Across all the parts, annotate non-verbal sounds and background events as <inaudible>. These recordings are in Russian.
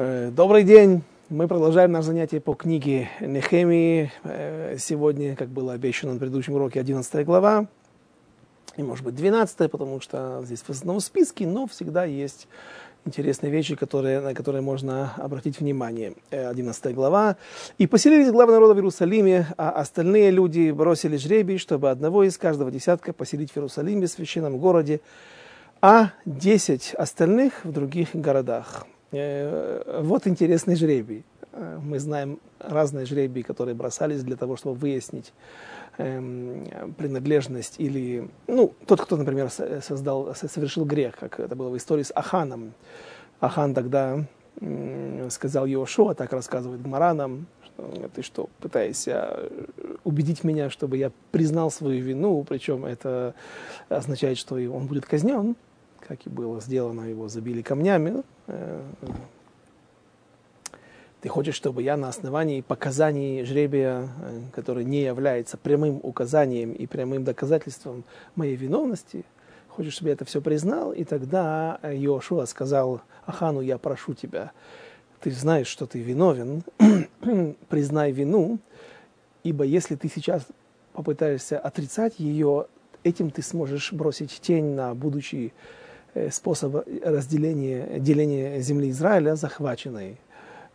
Э, добрый день! Мы продолжаем наше занятие по книге Нехемии. Э, сегодня, как было обещано на предыдущем уроке, 11 глава. И, может быть, 12, потому что здесь в основном списке, но всегда есть интересные вещи, которые, на которые можно обратить внимание. 11 э, глава. «И поселились главы народа в Иерусалиме, а остальные люди бросили жребий, чтобы одного из каждого десятка поселить в Иерусалиме, в священном городе, а десять остальных в других городах». Э, вот интересный жребий. Э, мы знаем разные жребии, которые бросались для того, чтобы выяснить эм, принадлежность или, ну, тот, кто, например, создал, совершил грех, как это было в истории с Аханом. Ахан тогда сказал Йошуа, так рассказывает Гмаранам, что ты что, пытаешься убедить меня, чтобы я признал свою вину, причем это означает, что он будет казнен, как и было сделано, его забили камнями. Э, ты хочешь, чтобы я на основании показаний жребия, э, который не является прямым указанием и прямым доказательством моей виновности, хочешь, чтобы я это все признал? И тогда Йошуа сказал Ахану, я прошу тебя, ты знаешь, что ты виновен, <clears throat> признай вину, ибо если ты сейчас попытаешься отрицать ее, этим ты сможешь бросить тень на будущий Э, способ разделения, деления земли Израиля захваченной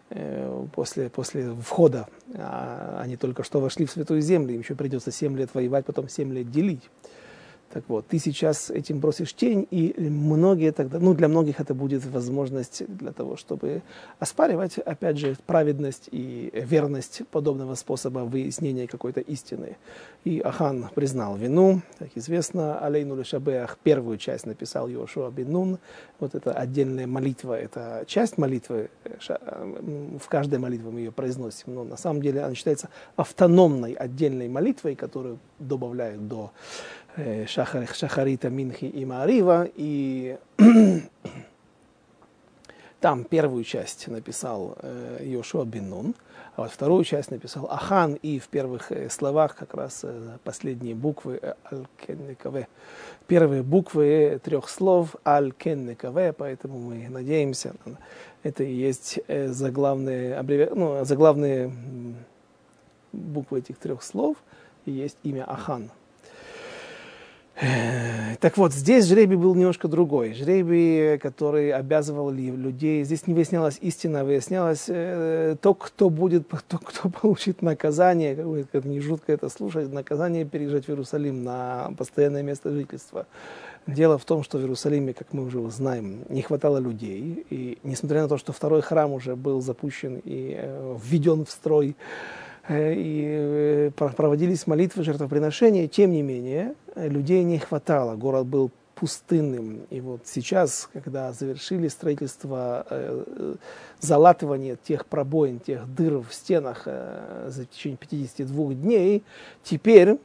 э, после, после входа. А они только что вошли в Святую Землю, им еще придется 7 лет воевать, потом 7 лет делить. Так вот, ты сейчас этим бросишь тень, и многие тогда, ну, для многих это будет возможность для того, чтобы оспаривать, опять же, праведность и верность подобного способа выяснения какой-то истины. И Ахан признал вину, как известно, Алейну Лешабеах первую часть написал Йошуа Бенун, вот это отдельная молитва, это часть молитвы, в каждой молитве мы ее произносим, но на самом деле она считается автономной отдельной молитвой, которую добавляют до э, Шахарита, Минхи и Маарива, и <clears throat> там первую часть написал э, Йошуа бен Нун, а вот вторую часть написал Ахан, и в первых э, словах как раз э, последние буквы Аль-Кенникаве. Первые буквы трех слов Аль-Кенникаве, поэтому мы надеемся, это и есть заглавные, аббреви... ну, заглавные буквы этих трех слов, и есть имя Ахан. Так вот, здесь жребий был немножко другой. Жребий, который обязывал людей. Здесь не выяснялась истина, выяснялось э, то, кто будет, <laughs> то, кто получит наказание, как не жутко это слушать, наказание переезжать в Иерусалим на постоянное место жительства. Дело в том, что в Иерусалиме, как мы уже знаем, не хватало людей. И несмотря на то, что второй храм уже был запущен и э, введен в строй, и э, проводились молитвы, жертвоприношения. Тем не менее, людей не хватало, город был пустынным. И вот сейчас, когда завершили строительство, э, залатывание тех пробоин, тех дыр в стенах за течение 52 дней, теперь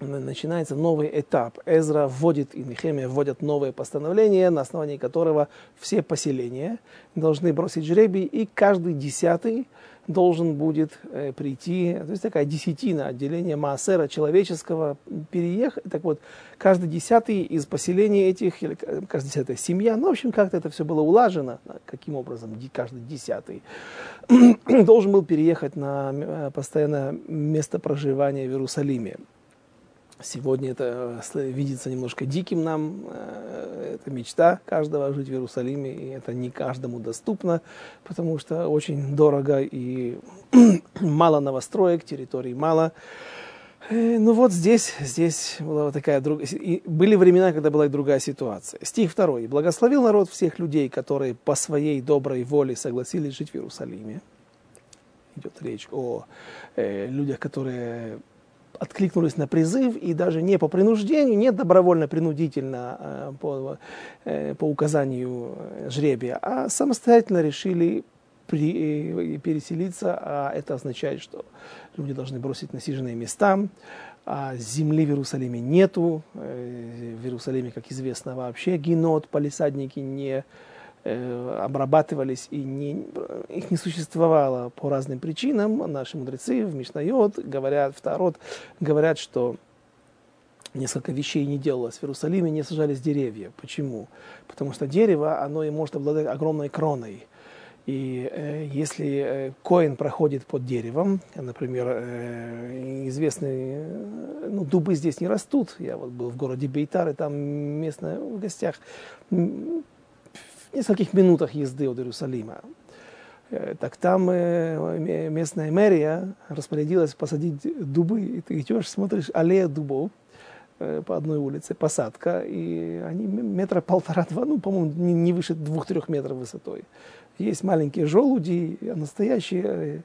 начинается новый этап. Эзра вводит, и Нехемия вводят новое постановление, на основании которого все поселения должны бросить жребий, и каждый десятый должен будет э, прийти, то есть такая десятина отделения Маасера человеческого переехать. Так вот, каждый десятый из поселений этих, или каждая десятая семья, ну, в общем, как-то это все было улажено, каким образом каждый десятый <clears throat> должен был переехать на э, постоянное место проживания в Иерусалиме. Сегодня это э, видится немножко диким нам. Э, это мечта каждого жить в Иерусалиме, и это не каждому доступно, потому что очень дорого и <clears throat> мало новостроек, территорий мало. Э, ну вот здесь, здесь была вот такая другая... Были времена, когда была и другая ситуация. Стих второй. «Благословил народ всех людей, которые по своей доброй воле согласились жить в Иерусалиме». Идет речь о э, людях, которые откликнулись на призыв и даже не по принуждению, не добровольно-принудительно э, по, э, по указанию э, жребия, а самостоятельно решили при, переселиться, а это означает, что люди должны бросить насиженные места, а земли в Иерусалиме нету, в Иерусалиме, как известно, вообще генот, палисадники не обрабатывались и не, их не существовало по разным причинам. Наши мудрецы в Мишнайот говорят, в Тарот говорят, что несколько вещей не делалось. В Иерусалиме не сажались деревья. Почему? Потому что дерево, оно и может обладать огромной кроной. И э, если э, коин проходит под деревом, например, э, известные ну, дубы здесь не растут. Я вот был в городе Бейтар, и там местно в гостях нескольких минутах езды от Иерусалима. Э, так там э, местная мэрия распорядилась посадить дубы. И ты идешь, смотришь аллея дубов, Э, по одной улице, посадка, и они метра полтора-два, ну, по-моему, не выше двух-трех метров высотой. Есть маленькие желуди, настоящие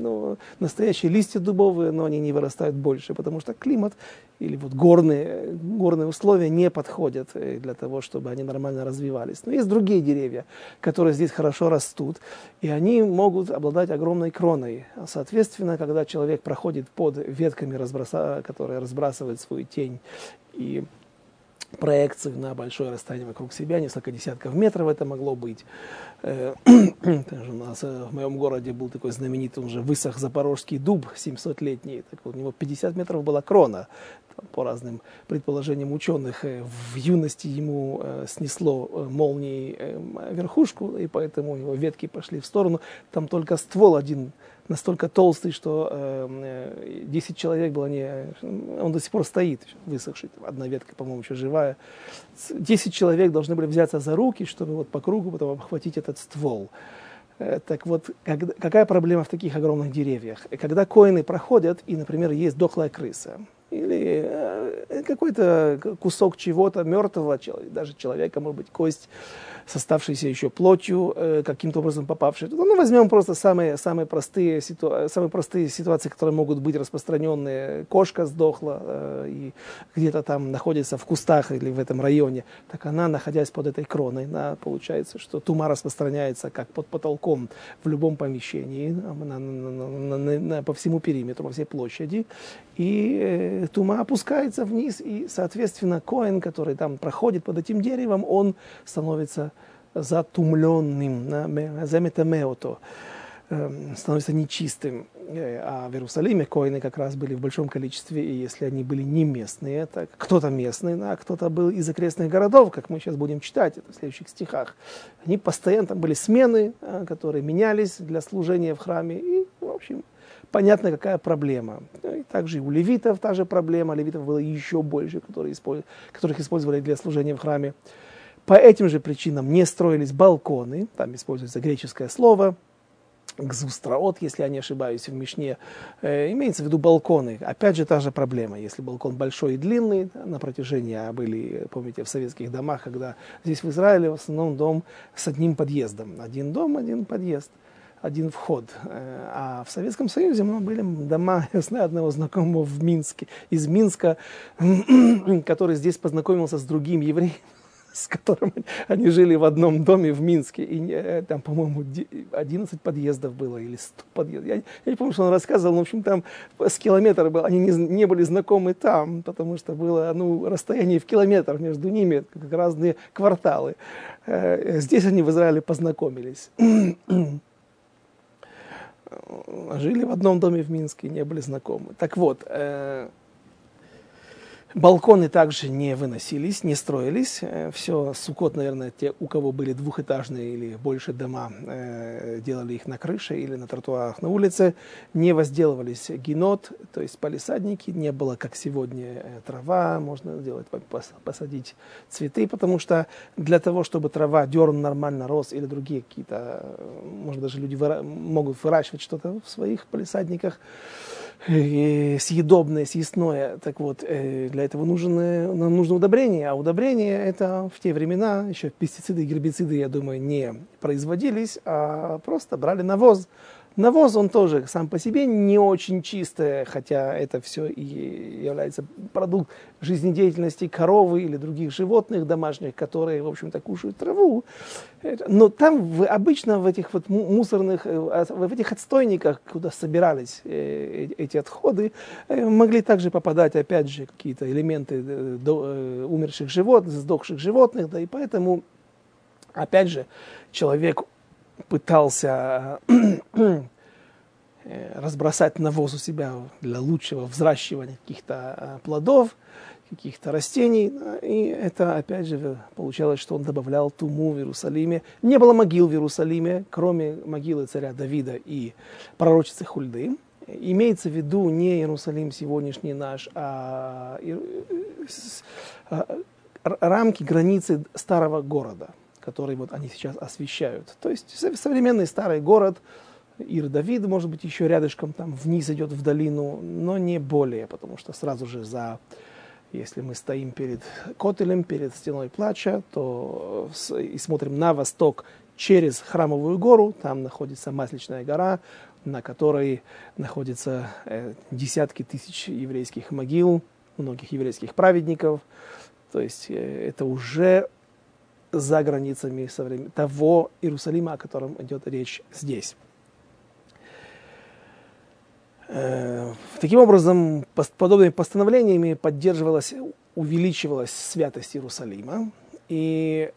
ну, настоящие листья дубовые, но они не вырастают больше, потому что климат или вот горные, горные условия не подходят э, для того, чтобы они нормально развивались. Но есть другие деревья, которые здесь хорошо растут, и они могут обладать огромной кроной. Соответственно, когда человек проходит под ветками, разброса, которые разбрасывают свою тень и проекцию на большое расстояние вокруг себя, несколько десятков метров это могло быть. Э, <clears throat> у нас э, в моем городе был такой знаменитый уже высох запорожский дуб 700-летний. Так вот, у него 50 метров была крона. по разным предположениям ученых, э, в юности ему снесло молнией верхушку, и поэтому его ветки пошли в сторону. Там только ствол один настолько толстый, что э, 10 человек было не... Он до сих пор стоит, высохший. Одна ветка, по-моему, еще живая. 10 человек должны были взяться за руки, чтобы вот по кругу потом обхватить этот ствол. Э, так вот, как, какая проблема в таких огромных деревьях? Когда коины проходят, и, например, есть дохлая крыса, или э, какой-то кусок чего-то мертвого, даже человека, может быть, кость, с оставшейся еще плотью, э, каким-то образом попавшей туда. Ну, возьмем просто самые, самые, простые, ситу... самые простые ситуации, которые могут быть распространенные. Кошка сдохла э, и где-то там находится в кустах или в этом районе. Так она, находясь под этой кроной, она, получается, что тума распространяется как под потолком в любом помещении, на, на, на, на, на, по всему периметру, по всей площади. И э, тума опускается вниз, и, соответственно, коин, который там проходит под этим деревом, он становится затумленным, заметамеото, эм, становится нечистым. Э, а в Иерусалиме коины как раз были в большом количестве, и если они были не местные, так кто-то местный, а кто-то был из окрестных городов, как мы сейчас будем читать это в следующих стихах. Они постоянно, там были смены, э, которые менялись для служения в храме, и, в общем, понятно, какая проблема. Ну, и также и у левитов та же проблема, левитов было еще больше, которые использ... которых использовали для служения в храме. По этим же причинам не строились балконы, там используется греческое слово, гзустраот, если я не ошибаюсь, в Мишне, э, имеется в виду балконы. Опять же, та же проблема. Если балкон большой и длинный, на протяжении, а были, помните, в советских домах, когда здесь в Израиле в основном дом с одним подъездом. Один дом, один подъезд, один вход. Э, а в Советском Союзе мы были дома, <laughs> я знаю одного знакомого в Минске, из Минска, <clears throat> который здесь познакомился с другим евреем, с которым они жили в одном доме в Минске. И э, там, по-моему, 11 подъездов было или 100 подъездов. Я, я не помню, что он рассказывал, но, в общем, там с километра был. Они не, не были знакомы там, потому что было ну, расстояние в километр между ними, как разные кварталы. Э, здесь они в Израиле познакомились. <clears throat> Жили в одном доме в Минске, не были знакомы. Так вот, э, Балконы также не выносились, не строились. Э, Все, сукот, наверное, те, у кого были двухэтажные или больше дома, э, делали их на крыше или на тротуарах на улице. Не возделывались генот, то есть палисадники. Не было, как сегодня, э, трава, можно сделать, посадить цветы, потому что для того, чтобы трава, дерн нормально рос или другие какие-то, может, даже люди выра- могут выращивать что-то в своих палисадниках, съедобное, съестное. Так вот, э, для этого нужно, нам нужно удобрение. А удобрение это в те времена, еще пестициды и гербициды, я думаю, не производились, а просто брали навоз. Навоз, он тоже сам по себе не очень чистый, хотя это все и является продукт жизнедеятельности коровы или других животных домашних, которые, в общем-то, кушают траву. Но там в, обычно в этих вот мусорных, э, в этих отстойниках, куда собирались э, э, эти отходы, могли также попадать, опять же, какие-то элементы умерших животных, сдохших животных, да, и поэтому, опять же, человек пытался э, <clears throat> разбросать навоз у себя для лучшего взращивания каких-то э, плодов. каких-то растений. И это, опять же, получалось, что он добавлял туму в Иерусалиме. Не было могил в Иерусалиме, кроме могилы царя Давида и пророчицы Хульды. Имеется в виду не Иерусалим сегодняшний наш, а, а рамки, границы старого города, который вот они сейчас освещают. То есть современный старый город, Ир Давид, может быть, еще рядышком там вниз идет в долину, но не более, потому что сразу же за если мы стоим перед Котелем, перед стеной плача, то и смотрим на восток через Храмовую гору, там находится Масличная гора, на которой находятся э, десятки тысяч еврейских могил, многих еврейских праведников. То есть э, это уже за границами того Иерусалима, о котором идет речь здесь. Э, таким образом, подобными постановлениями поддерживалась, увеличивалась святость Иерусалима. И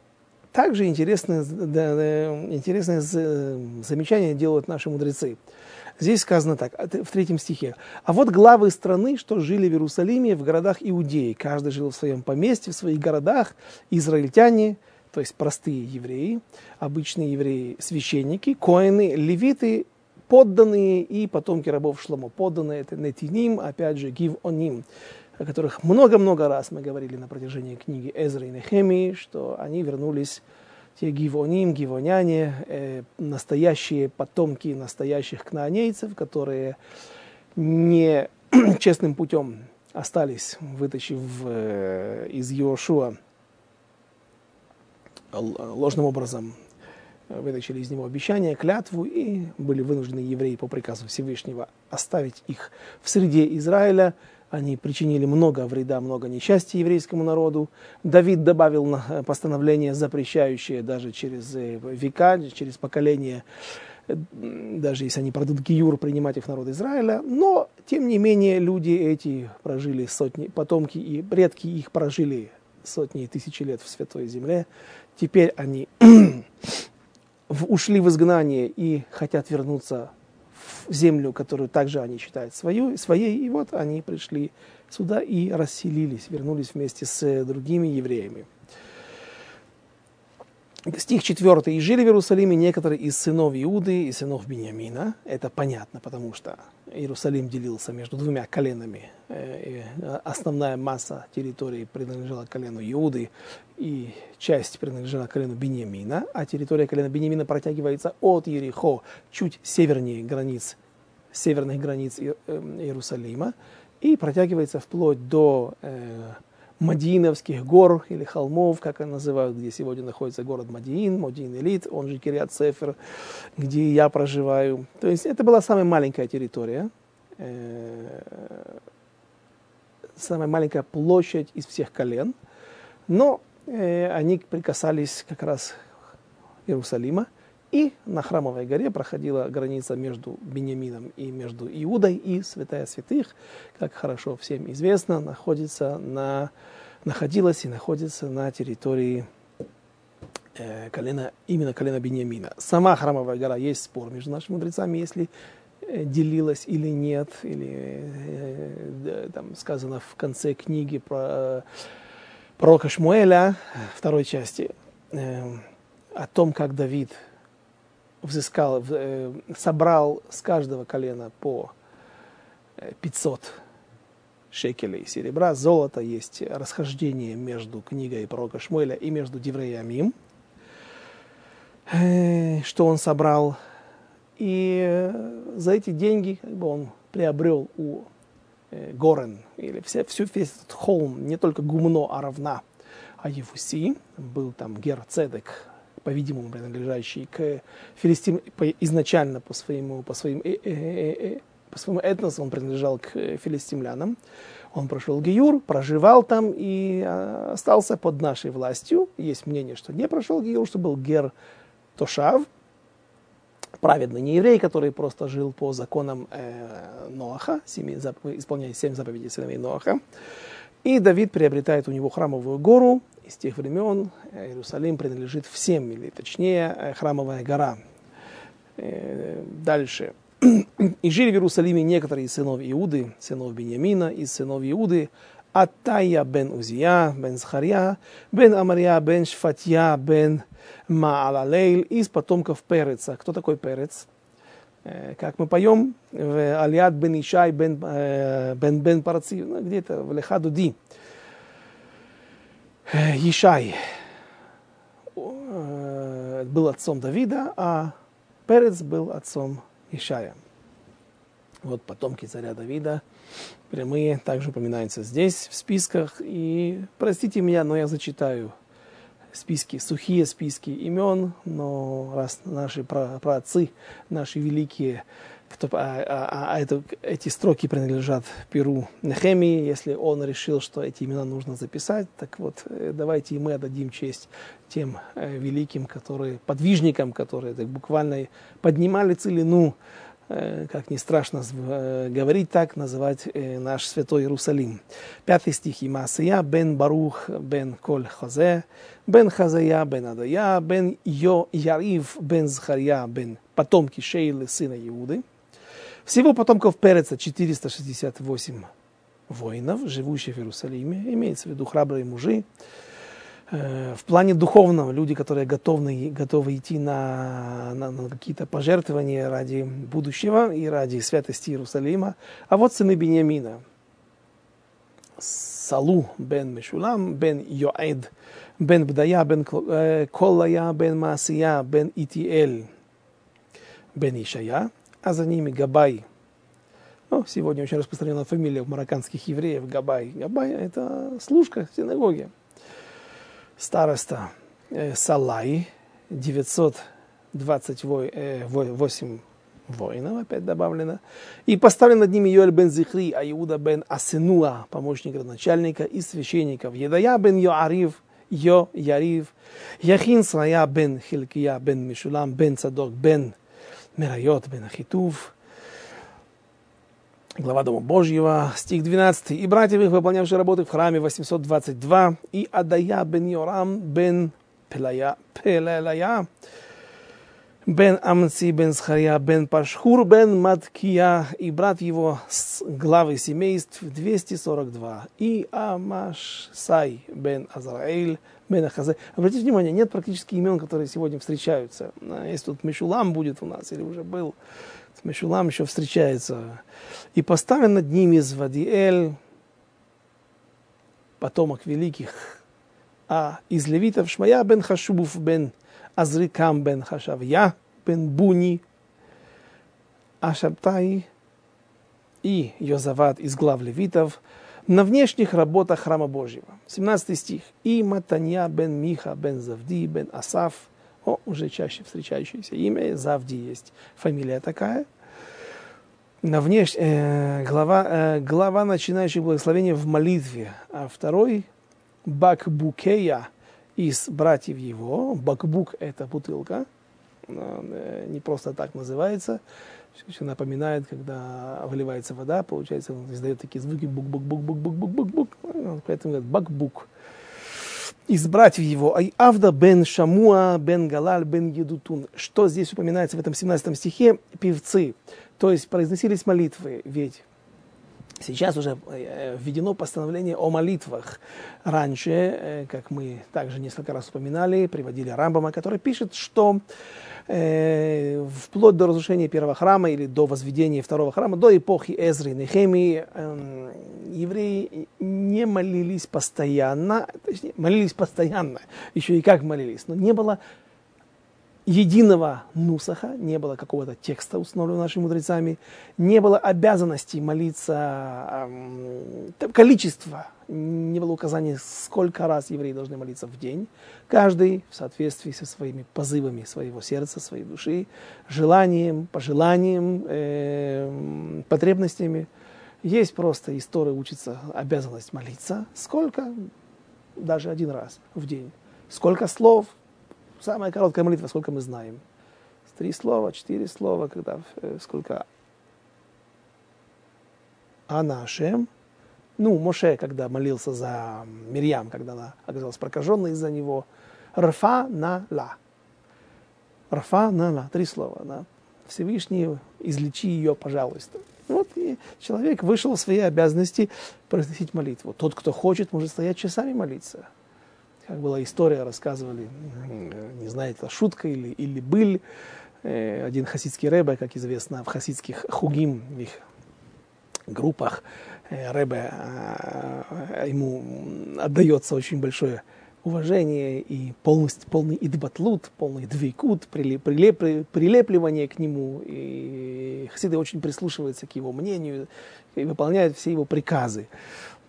также интересное, интересное замечание делают наши мудрецы. Здесь сказано так, в третьем стихе. «А вот главы страны, что жили в Иерусалиме, в городах Иудеи. Каждый жил в своем поместье, в своих городах. Израильтяне, то есть простые евреи, обычные евреи, священники, коины, левиты подданные и потомки рабов Шломо. Подданные это Нетиним, опять же, Гив-Оним, о которых много-много раз мы говорили на протяжении книги Эзры и Нехемии, что они вернулись, те Гивоним, Гивоняне, э, настоящие потомки настоящих кнаанейцев, которые не <clears throat> честным путем остались, вытащив э, из Йошуа ложным образом вытащили из него обещание, клятву и были вынуждены евреи по приказу Всевышнего оставить их в среде Израиля. Они причинили много вреда, много несчастья еврейскому народу. Давид добавил постановление, запрещающее даже через э, века, через поколение, э, даже если они продадут Гиюр, принимать их народ Израиля. Но, тем не менее, люди эти прожили сотни, потомки и предки их прожили сотни и тысячи лет в Святой Земле. Теперь они <clears throat> ушли в изгнание и хотят вернуться в землю, которую также они считают свою, своей, и вот они пришли сюда и расселились, вернулись вместе с другими евреями. Стих 4. «И жили в Иерусалиме некоторые из сынов Иуды и сынов Бениамина». Это понятно, потому что Иерусалим делился между двумя коленами. Э, основная масса территории принадлежала колену Иуды, и часть принадлежала колену Бениамина, а территория колена Бениамина протягивается от Ерехо чуть севернее границ, северных границ э, Иерусалима и протягивается вплоть до Мадиновских гор или холмов, как они называют, где сегодня находится город Мадиин, Мадиин Элит, он же Кириат Сефер, где я проживаю. То есть это была самая маленькая территория, э, самая маленькая площадь из всех колен, но э, они прикасались как раз Иерусалима, и на Храмовой горе проходила граница между Бениамином и между Иудой, и Святая Святых, как хорошо всем известно, находится на, находилась и находится на территории э, колена, именно колена Бениамина. Сама Храмовая гора, есть спор между нашими мудрецами, если э, делилась или нет, или э, там сказано в конце книги про э, пророка Шмуэля, второй части, э, о том, как Давид взыскал, э, собрал с каждого колена по 500 э, шекелей серебра, золота, есть расхождение между книгой пророка Шмуэля и между Дивреямим, э, что он собрал. И за эти деньги как бы, он приобрел у Горен, или все, все, весь этот холм, не только гумно, а равна, а Евуси, был там Герцедек, по-видимому, принадлежащий к филистим изначально по своему, по своим, э, э, э, по своему этносу он принадлежал к филистимлянам. Он прошел Гиюр, проживал там и остался под нашей властью. Есть мнение, что не прошел Гиюр, что был Гер Тошав, праведный не который просто жил по законам э, Ноаха, семи, исполняя семь заповедей сыновей Ноаха. И Давид приобретает у него храмовую гору, из тех времен э, Иерусалим принадлежит всем, или точнее э, храмовая гора. Э, дальше. И жили в Иерусалиме некоторые из сынов Иуды, сынов Бениамина, из сынов Иуды, Атая бен Узия, бен Захарья, бен Амарья, бен Шфатья, бен Маалалейль из потомков Переца. Кто такой Перец? Э, как мы поем, в Алият бен Ишай бен, э, бен, бен Параци, ну, где-то в Лехадуди. Э, Ишай был отцом Давида, а Перец был отцом Ишая. Вот потомки царя Давида, прямые, также упоминаются здесь, в списках. И простите меня, но я зачитаю списки, сухие списки имен, но раз наши праотцы, наши великие, кто, а, а, а это, эти строки принадлежат Перу Нехемии, если он решил, что эти имена нужно записать, так вот э, давайте и мы отдадим честь тем э, великим, которые, подвижникам, которые так, буквально поднимали целину как не страшно э, говорить так, называть э, наш святой Иерусалим. Пятый стих. Имасия бен Барух бен Коль Хазе, бен Хазая бен Адая, бен Йо Ярив бен Захарья бен потомки Шейлы, сына Иуды. Всего потомков Переца 468 воинов, живущих в Иерусалиме, имеется в виду храбрые мужи, Э, в плане духовном люди, которые готовы, готовы идти на, на, на какие-то пожертвования ради будущего и ради святости Иерусалима. А вот сыны Бениамина. Салу бен Мешулам, бен Йоэд, бен Бдая, бен э, Коллая, бен Маасия, бен Итиэль, бен Ишая, а за ними Габай. Ну, сегодня очень распространена фамилия у марокканских евреев Габай. Габай – это служка в синагоге староста э, Салай, 928 воинов, опять добавлено, и поставлен над ними Йоэль бен Зихри, а Иуда бен Асенуа, помощник начальника и священников, Едая бен Йоарив, Йо Ярив, Яхин Срая бен Хилкия бен Мишулам бен Цадок бен Мерайот бен Ахитув, глава Дома Божьего, стих 12. «И братьев их, выполнявшие работы в храме 822, и Адая бен Йорам бен Пелая, Пелелая, бен Амци бен Схария бен Пашхур бен Маткия, и брат его с главы семейств 242, и Амашсай бен Азраэль, бен Ахазе. Обратите внимание, нет практически имен, которые сегодня встречаются. Если тут Мишулам будет у нас, или уже был, Мешулам еще встречается. И поставлен над ними Звадиэль, потомок великих, а из левитов Шмая бен Хашубов бен Азрикам бен Хашавья бен Буни, Ашабтай и Йозават из глав левитов на внешних работах храма Божьего. 17 стих. И Матанья бен Миха бен Завди бен Асаф – о, уже чаще встречающееся имя, Завди есть фамилия такая. На внеш... э, глава, э, глава начинающих благословения в молитве, а второй Бакбукея из братьев его. Бакбук – это бутылка, э, не просто так называется. Все напоминает, когда выливается вода, получается, он издает такие звуки бук-бук-бук-бук-бук-бук-бук. Поэтому говорят бакбук из братьев его, Авда бен Шамуа бен Галаль бен Едутун. Что здесь упоминается в этом 17 стихе? Певцы. То есть произносились молитвы, ведь Сейчас уже э, введено постановление о молитвах. Раньше, э, как мы также несколько раз упоминали, приводили Рамбама, который пишет, что э, вплоть до разрушения первого храма или до возведения второго храма, до эпохи Эзры и Нехемии, э, евреи не молились постоянно, точнее, молились постоянно, еще и как молились, но не было единого нусаха, не было какого-то текста, установленного нашими мудрецами, не было обязанности молиться, э, количество, не было указания, сколько раз евреи должны молиться в день, каждый в соответствии со своими позывами своего сердца, своей души, желанием, пожеланием, э, потребностями. Есть просто история учится обязанность молиться. Сколько? Даже один раз в день. Сколько слов? Самая короткая молитва, сколько мы знаем. Три слова, четыре слова, когда э, сколько. А нашем, ну, Моше, когда молился за Мирьям, когда она оказалась прокаженной из-за него, Рфа на ла. Рфа на ла. Три слова. Да. Всевышний, излечи ее, пожалуйста. Вот И человек вышел в свои обязанности произносить молитву. Тот, кто хочет, может стоять часами молиться. Как была история, рассказывали, не знаю, это шутка или, или быль. Э, один хасидский рэбе, как известно, в хасидских хугим, в их группах, э, рэбе, э, ему отдается очень большое уважение и полностью, полный идбатлут, полный двейкут, прилеп, прилеп, прилепливание к нему. И хасиды очень прислушиваются к его мнению и выполняют все его приказы.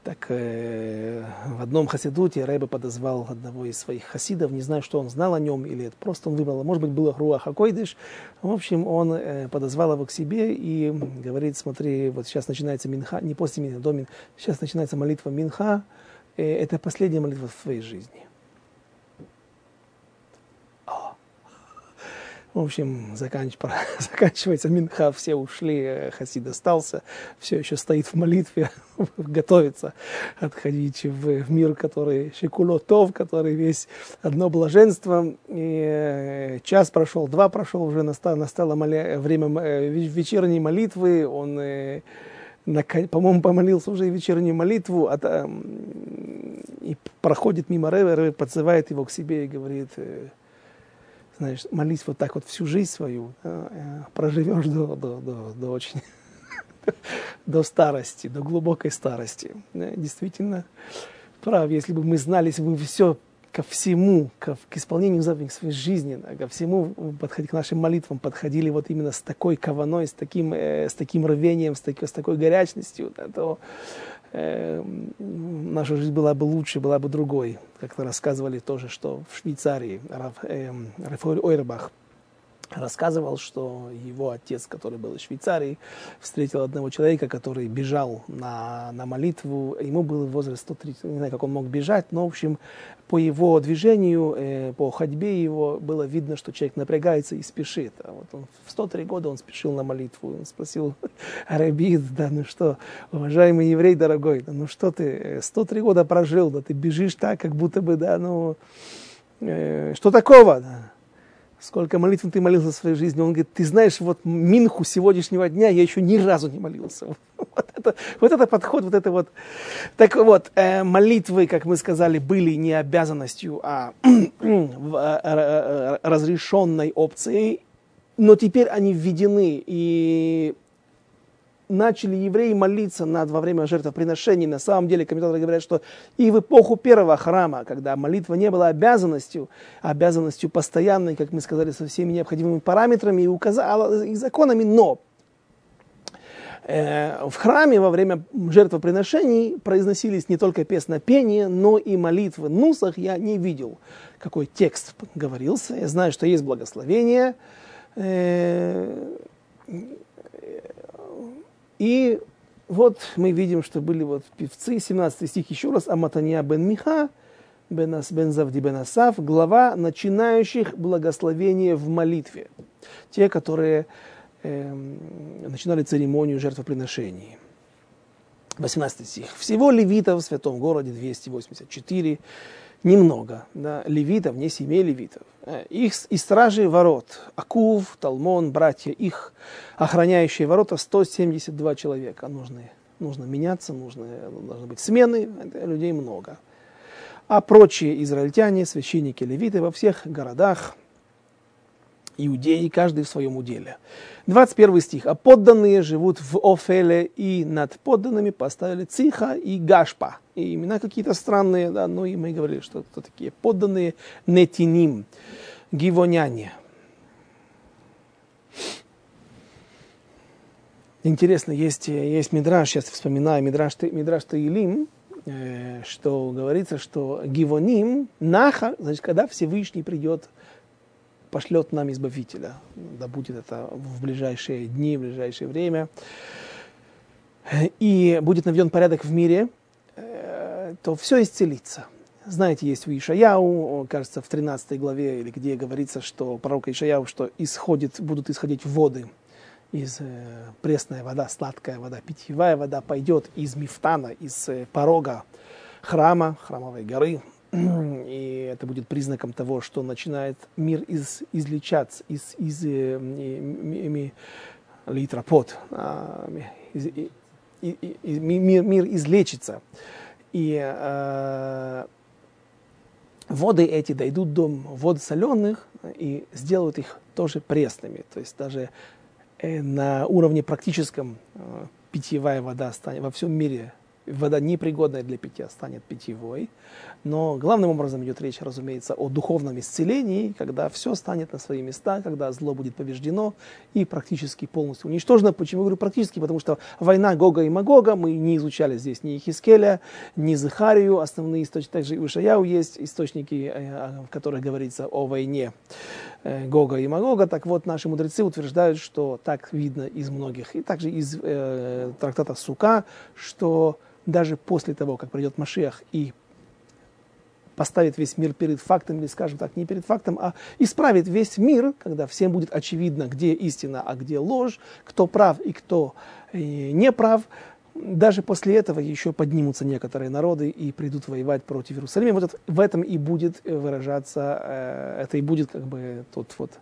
Так э, в одном хасидуте Рэбе подозвал одного из своих хасидов, не знаю, что он знал о нем, или это просто он выбрал, может быть, было Руах Акойдыш. В общем, он э, подозвал его к себе и говорит, смотри, вот сейчас начинается Минха, не после Минха, до Минха, сейчас начинается молитва Минха, э, это последняя молитва в твоей жизни. В общем, заканч... <laughs> заканчивается Минха, все ушли, э, Хасид остался, все еще стоит в молитве, <laughs> готовится отходить в, в мир, который Шикулотов, который весь одно блаженство. И э, час прошел, два прошел, уже настало, настало моля... время э, вечерней молитвы, он по-моему, помолился уже вечернюю молитву, а, и проходит мимо Ревер подзывает его к себе и говорит, знаешь, молись вот так вот всю жизнь свою, э, проживешь до, до, до, до очень, <laughs> до старости, до глубокой старости. Действительно, прав, если бы мы знали, если бы все ко всему, ко, к исполнению заповедей своей жизни, ко всему подходить к нашим молитвам, подходили вот именно с такой кованой, с таким, э, с таким рвением, с, таки, с такой горячностью, да, то э, наша жизнь была бы лучше, была бы другой. Как-то рассказывали тоже, что в Швейцарии Раф, э, Рафаэль Ойрбах рассказывал, что его отец, который был из Швейцарии, встретил одного человека, который бежал на, на молитву. Ему был возраст 130, не знаю, как он мог бежать, но, в общем, по его движению, э, по ходьбе его было видно, что человек напрягается и спешит. А вот он в 103 года он спешил на молитву. Он спросил, <laughs> Арабит, да ну что, уважаемый еврей дорогой, да ну что ты, 103 года прожил, да ты бежишь так, как будто бы, да, ну, э, что такого, да? Сколько молитв ты молился в своей жизни. Он говорит, ты знаешь, вот Минху сегодняшнего дня я еще ни разу не молился. <laughs> Вот это, вот это подход, вот это вот. Так вот, э, молитвы, как мы сказали, были не обязанностью, а <clears throat> э, э, разрешенной опцией, но теперь они введены. И начали евреи молиться над, во время жертвоприношений. На самом деле, комментаторы говорят, что и в эпоху первого храма, когда молитва не была обязанностью, обязанностью постоянной, как мы сказали, со всеми необходимыми параметрами и, указала, и законами, но э, в храме во время жертвоприношений произносились не только песнопения, но и молитвы. Нусах я не видел, какой текст говорился. Я знаю, что есть благословение. Э, и вот мы видим, что были вот певцы, 17 стих еще раз, Аматания бен Миха, бен, бен Завди бен Асав, глава начинающих благословение в молитве. Те, которые э, начинали церемонию жертвоприношений. 18 стих. Всего левитов в святом городе 284 немного да, левитов, не семей левитов. Э, их и стражи ворот, Акув, Талмон, братья, их охраняющие ворота 172 человека. Нужны, нужно меняться, нужны, должны быть смены, людей много. А прочие израильтяне, священники, левиты во всех городах, иудеи, каждый в своем уделе. 21 стих. «А подданные живут в Офеле, и над подданными поставили Циха и Гашпа». И имена какие-то странные, да, но и мы говорили, что это такие подданные Нетиним, гивоняне. Интересно, есть, есть Мидраш, сейчас вспоминаю, Мидраш, Мидраш Таилим, э, что говорится, что Гивоним, Наха, значит, когда Всевышний придет пошлет нам Избавителя. Да будет это в ближайшие дни, в ближайшее время. И будет наведен порядок в мире, э, то все исцелится. Знаете, есть у Ишаяу, кажется, в 13 главе, или где говорится, что пророка Ишаяу, что исходит, будут исходить воды из э, пресная вода, сладкая вода, питьевая вода пойдет из мифтана, из э, порога храма, храмовой горы, <clears throat> и это будет признаком того, что начинает мир из, излечаться из, из э, литропот, а, и, и, и, мир, мир излечится. И э, воды эти дойдут до вод соленых и сделают их тоже пресными. То есть даже э, на уровне практическом э, питьевая вода станет во всем мире вода непригодная для питья станет питьевой. Но главным образом идет речь, разумеется, о духовном исцелении, когда все станет на свои места, когда зло будет побеждено и практически полностью уничтожено. Почему я говорю практически? Потому что война Гога и Магога, мы не изучали здесь ни Хискеля, ни Захарию, основные источники, также у Шаяу есть источники, э, в которых говорится о войне э, Гога и Магога. Так вот, наши мудрецы утверждают, что так видно из многих, и также из э, трактата Сука, что даже после того, как придет Машиах и поставит весь мир перед фактом, или, скажем так, не перед фактом, а исправит весь мир, когда всем будет очевидно, где истина, а где ложь, кто прав и кто э, не прав, даже после этого еще поднимутся некоторые народы и придут воевать против Иерусалима. Вот в этом и будет выражаться, э, это и будет как бы тот вот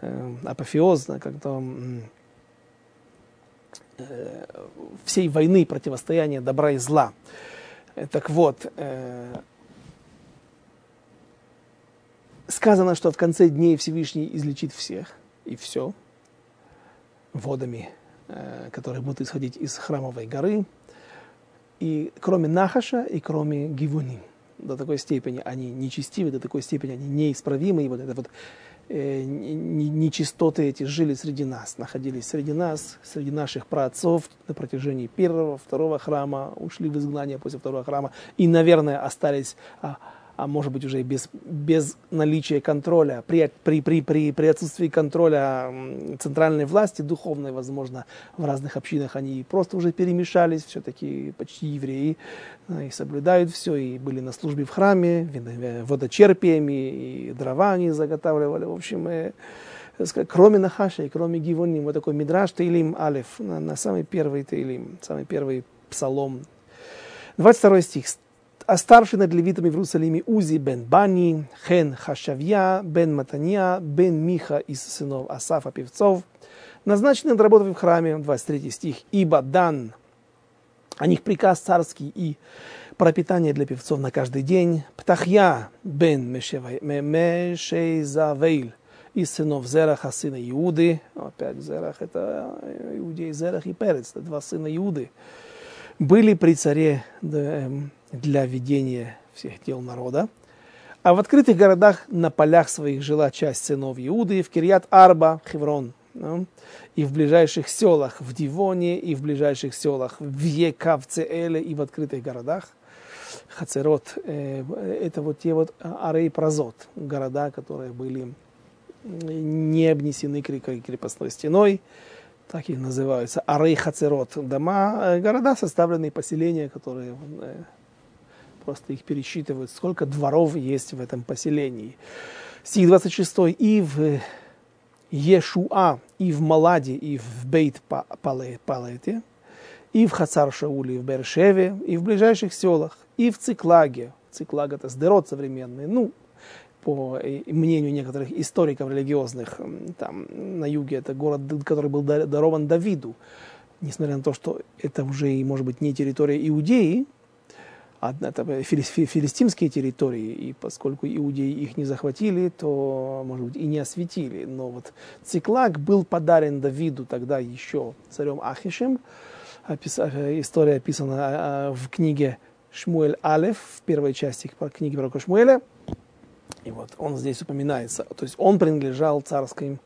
э, апофеоз, Э, всей войны противостояния добра и зла. Э, так вот, э, сказано, что в конце дней Всевышний излечит всех и все водами, которые будут исходить из храмовой горы, и кроме Нахаша и кроме Гивуни. До такой степени они нечестивы, до такой степени они неисправимы. И вот это вот э, нечистоты эти жили среди нас, находились среди нас, среди наших праотцов на протяжении первого, второго храма, ушли в изгнание после второго храма и, наверное, остались а, может быть уже без, без наличия контроля, при, при, при, при, при отсутствии контроля центральной власти, духовной, возможно, в разных общинах они просто уже перемешались, все-таки почти евреи, и соблюдают все, и были на службе в храме, водочерпиями, и дрова они заготавливали, в общем, э, кроме Нахаша и кроме Гивоним, вот такой Мидраш Тейлим Алиф, на, на самый первый Тейлим, самый первый псалом. 22 стих а старший над левитами в Иерусалиме Узи бен Бани, Хен Хашавья, бен Матания, бен Миха из сынов Асафа певцов, назначены над работой в храме, 23 стих, ибо дан о них приказ царский и пропитание для певцов на каждый день. Птахья бен Мешейзавейль из сынов Зераха, сына Иуды. Опять Зерах это иудей Зерах и Перец, это два сына Иуды. Были при царе эм, для ведения всех дел народа. А в открытых городах на полях своих жила часть сынов Иуды, в Кирьят Арба, Хеврон, ну, и в ближайших селах в Дивоне, и в ближайших селах в Екавцеэле, и в открытых городах. Хацерот, э, это вот те вот Арей Празот, города, которые были не обнесены крепостной стеной, так и называются, Арей Хацерот, дома, э, города, составленные поселения, которые э, просто их пересчитывают, сколько дворов есть в этом поселении. Стих 26. И в Ешуа, и в Маладе, и в Бейт Палете, и в Хацар Шауле, и в Бершеве, и в ближайших селах, и в Циклаге. Циклаг это Сдерот современный, ну, по мнению некоторых историков религиозных, там на юге это город, который был дарован Давиду, несмотря на то, что это уже, может быть, не территория Иудеи, это филистимские территории, и поскольку иудеи их не захватили, то, может быть, и не осветили. Но вот Циклак был подарен Давиду тогда еще царем Ахишем. История описана а, в книге Шмуэль Алеф, в первой части книги пророка Шмуэля. И вот он здесь упоминается. То есть он принадлежал царским,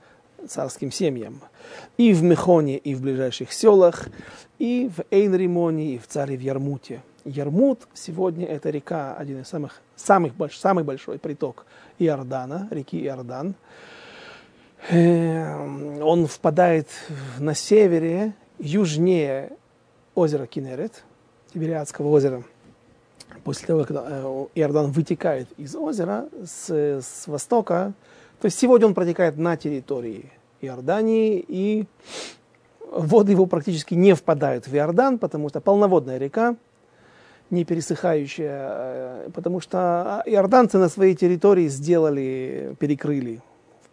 царским семьям. И в Мехоне, и в ближайших селах, и в Эйнримоне, и в царе в Ярмуте. Ярмут сегодня это река, один из самых, самых больш, самый большой приток Иордана, реки Иордан. Эм, он впадает на севере, южнее озера Кинерет, Тибериадского озера. После того, когда э, Иордан вытекает из озера с, с востока, то есть сегодня он протекает на территории Иордании, и воды его практически не впадают в Иордан, потому что полноводная река, не пересыхающая, э, потому что иорданцы на своей территории сделали, перекрыли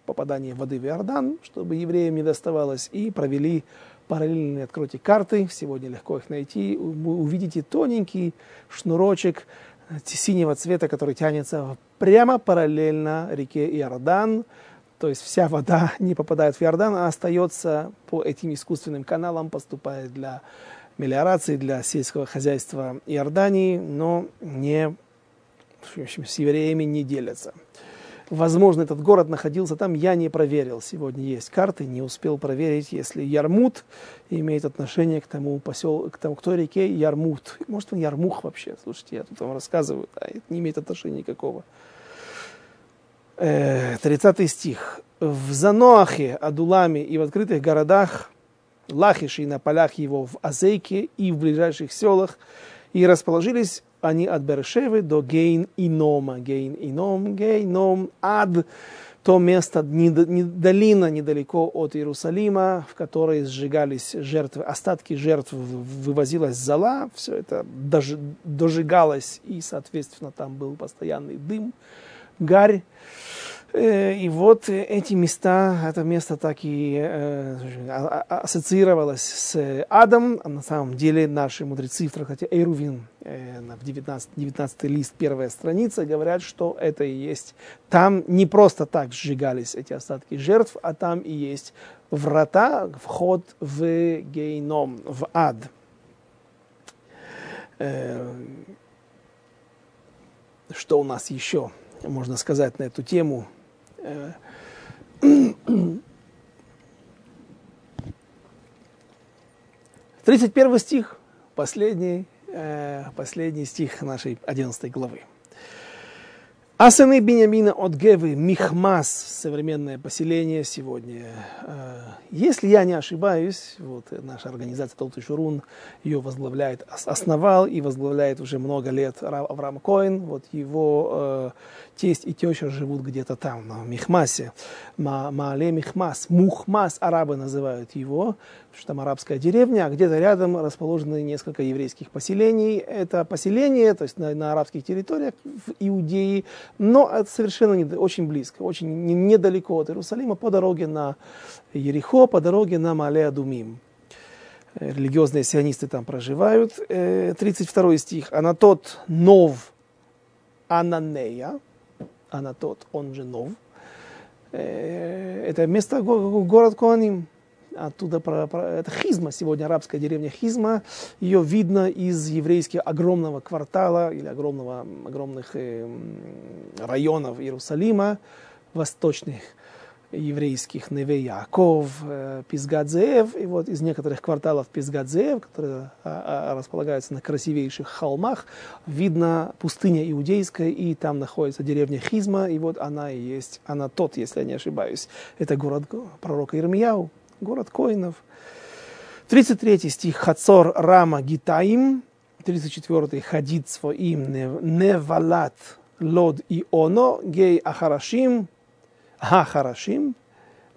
попадание воды в Иордан, чтобы евреям не доставалось, и провели параллельные откройте карты, сегодня легко их найти, вы увидите тоненький шнурочек синего цвета, который тянется прямо параллельно реке Иордан, то есть вся вода <laughs> не попадает в Иордан, а остается по этим искусственным каналам, поступает для мелиорации, для сельского хозяйства Иордании, но не, в общем, с евреями не делятся. Возможно, этот город находился там, я не проверил. Сегодня есть карты, не успел проверить, если Ярмут имеет отношение к тому поселку, к, тому, к той реке Ярмут. Может, он Ярмух вообще. Слушайте, я тут вам рассказываю, а это не имеет отношения никакого. 30 э, стих. В Заноахе, Адуламе и в открытых городах, Лахиши на полях его в Азейке и в ближайших селах, и расположились они от Бершевы до Гейн-Инома. Гейн-Ином, Гейном, Ад, то место, долина недалеко от Иерусалима, в которой сжигались жертвы, остатки жертв вывозилась зала, все это дожигалось, и, соответственно, там был постоянный дым, гарь. Э, и вот эти места, это место так и э, а, а, ассоциировалось с адом. А на самом деле наши мудрецы в трактате Эйрувин, э, в 19, 19 лист, первая страница, говорят, что это и есть. Там не просто так сжигались эти остатки жертв, а там и есть врата, вход в гейном, в ад. Э, что у нас еще можно сказать на эту тему? 31 стих, последний, э, последний стих нашей 11 главы. А сыны Бениамина от Гевы, Михмас, современное поселение сегодня. Э, если я не ошибаюсь, вот наша организация Толты Шурун ее возглавляет, основал и возглавляет уже много лет Авраам Коин. Вот его э, тесть и теща живут где-то там, на Михмасе. Маале Михмас, Мухмас арабы называют его что там арабская деревня, а где-то рядом расположены несколько еврейских поселений. Это поселение, то есть на, на арабских территориях в Иудее, но это совершенно не, очень близко, очень не, недалеко от Иерусалима, по дороге на Ерехо, по дороге на Малея Думим. Э, религиозные сионисты там проживают. 32 э, стих. Анатот нов Ананея. Анатот, он же нов. Э, это место, город Коаним оттуда про, про, это Хизма сегодня, арабская деревня Хизма. Ее видно из еврейских огромного квартала или огромного, огромных э, районов Иерусалима, восточных еврейских Неве Яков, э, Пизгадзеев, и вот из некоторых кварталов Пизгадзеев, которые а, а, располагаются на красивейших холмах, видно пустыня иудейская, и там находится деревня Хизма, и вот она и есть, она тот, если я не ошибаюсь, это город пророка Ирмияу, город Коинов. 33 стих Хацор Рама Гитаим. 34 Хадид своим Невалат Лод и Оно Гей Ахарашим Ахарашим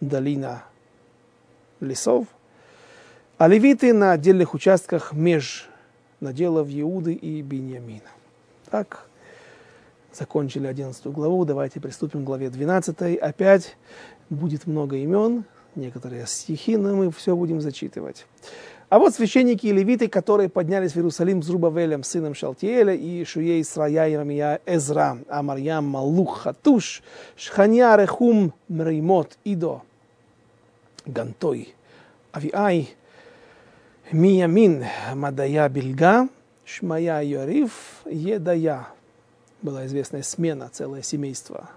долина лесов. А левиты на отдельных участках меж наделов Иуды и Беньямина. Так, закончили 11 главу, давайте приступим к главе 12. Опять будет много имен, некоторые стихи, но мы все будем зачитывать. А вот священники и левиты, которые поднялись в Иерусалим с Рубавелем, сыном Шалтиэля, и Шуей Срая Ирамия Эзра, Амарьям Малух Хатуш, Шханья Рехум Мреймот Идо, Гантой, Авиай, Миямин Мадая Бильга, Шмая Йориф, Едая. Была известная смена, целое семейство.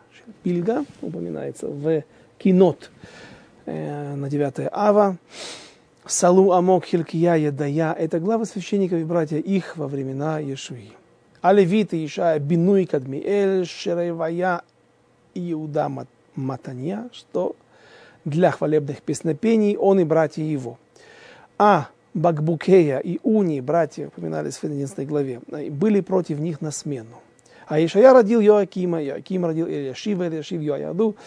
Бильга упоминается в Кинот. Э, на 9 ава. Салу Амок Хилкия Едая. Это главы священников и братья их во времена Иешуи. А левиты Ишая Бинуй Кадмиэль Шеревая Иуда Матанья, что для хвалебных песнопений он и братья его. А Багбукея и Уни, братья, упоминались в 11 главе, были против них на смену. А Ишая родил Йоакима, Йоаким родил Ильяшива, Ильяшив Йоаяду,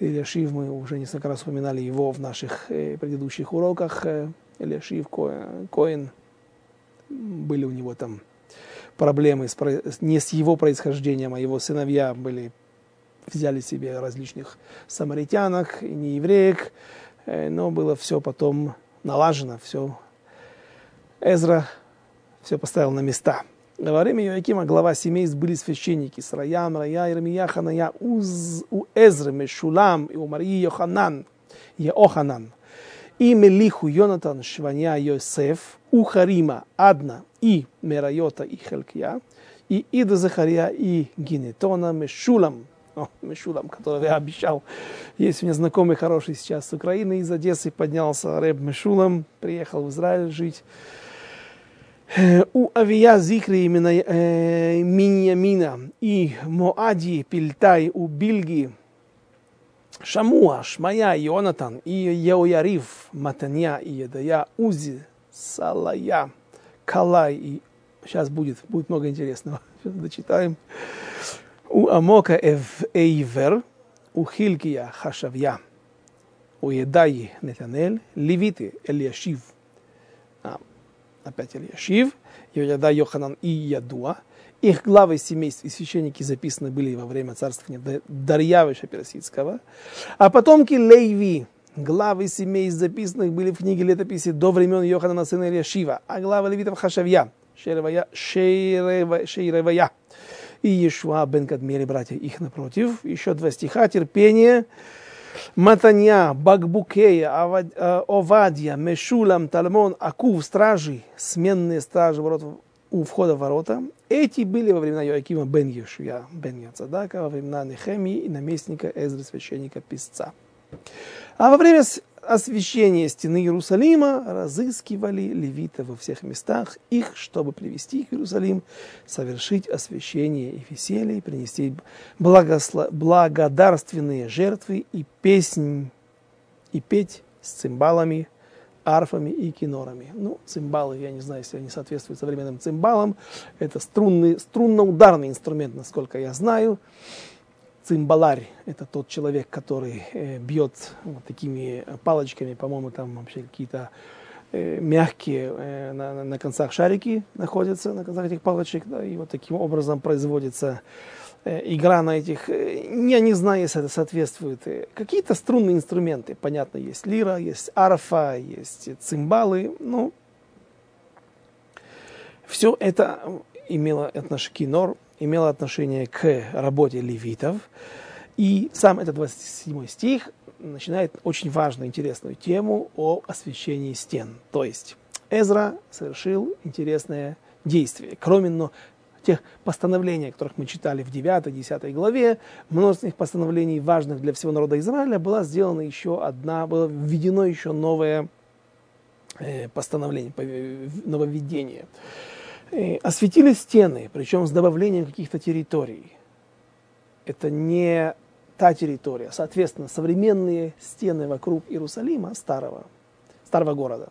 Ильяшив, мы уже несколько раз упоминали его в наших э, предыдущих уроках. Э, Ильяшив, Коин, были у него там проблемы с, не с его происхождением, а его сыновья были, взяли себе различных самаритянок, не евреек, э, но было все потом налажено, все. Эзра все поставил на места. Во время Иоакима глава семейств были священники Сраям, Рая, Ирмия, Ханая, Уз, Эзры, Мешулам, и у Марии Йоханан, Еоханан, и Мелиху, Йонатан, Шваня, Йосеф, у Харима, Адна, и Мерайота, и Хелкия, и Ида Захария, и Гинетона, Мешулам, о, Мишулам, которого я обещал. Есть у меня знакомый хороший сейчас с Украины, из Одессы поднялся Рэб Мишулам, приехал в Израиль жить. У Авия Зикри именно э, Миньямина и Моади Пильтай у Бильги Шамуа, Шмая, Йонатан и Еоярив, Матанья и Едая, Узи, Салая, Калай и сейчас будет, будет много интересного. <laughs> Сейчас дочитаем. У Амока Эв Эйвер, у Хилкия Хашавья, у Едаи Нетанель, Левиты Эльяшив, опять Эльяшив, Йояда Йоханан и Ядуа. Их главы семейств и священники записаны были во время царствования Дарьявыша Персидского. А потомки Лейви, главы семейств записанных были в книге летописи до времен Йоханана сына Ильяшива, а глава левитов Хашавья, Шейревая, Шейревая и Ешуа бен Кадмели, братья их напротив. Еще два стиха. Терпение. Матанья, Багбукея, э, Овадья, Мешулам, Талмон, Акув, стражи, сменные стражи ворот, у входа в ворота. Эти были во времена Йоакима бен Ешуя, бен Яцадака, во времена Нехемии и наместника Эзры, священника-писца. А во время освящения стены Иерусалима разыскивали левиты во всех местах их, чтобы привести их в Иерусалим, совершить освящение и веселье, принести благосло... благодарственные жертвы и песнь, и петь с цимбалами, арфами и кинорами. Ну, цимбалы, я не знаю, если они соответствуют современным цимбалам. Это струнный, струнно-ударный инструмент, насколько я знаю цимбаларь – это тот человек, который э, бьет вот такими палочками, по-моему, там вообще какие-то э, мягкие э, на, на концах шарики находятся, на концах этих палочек, да, и вот таким образом производится э, игра на этих, э, я не знаю, если это соответствует, э, какие-то струнные инструменты, понятно, есть лира, есть арфа, есть цимбалы, ну, все это имело отношение, кинор, имело отношение к работе левитов. И сам этот 27 стих начинает очень важную, интересную тему о освящении стен. То есть Эзра совершил интересное действие. Кроме но, тех постановлений, которых мы читали в 9-10 главе, множественных постановлений, важных для всего народа Израиля, была сделана еще одна, было введено еще новое э, постановление, нововведение. Э, осветили стены, причем с добавлением каких-то территорий. Это не та территория. Соответственно, современные стены вокруг Иерусалима, старого, старого города,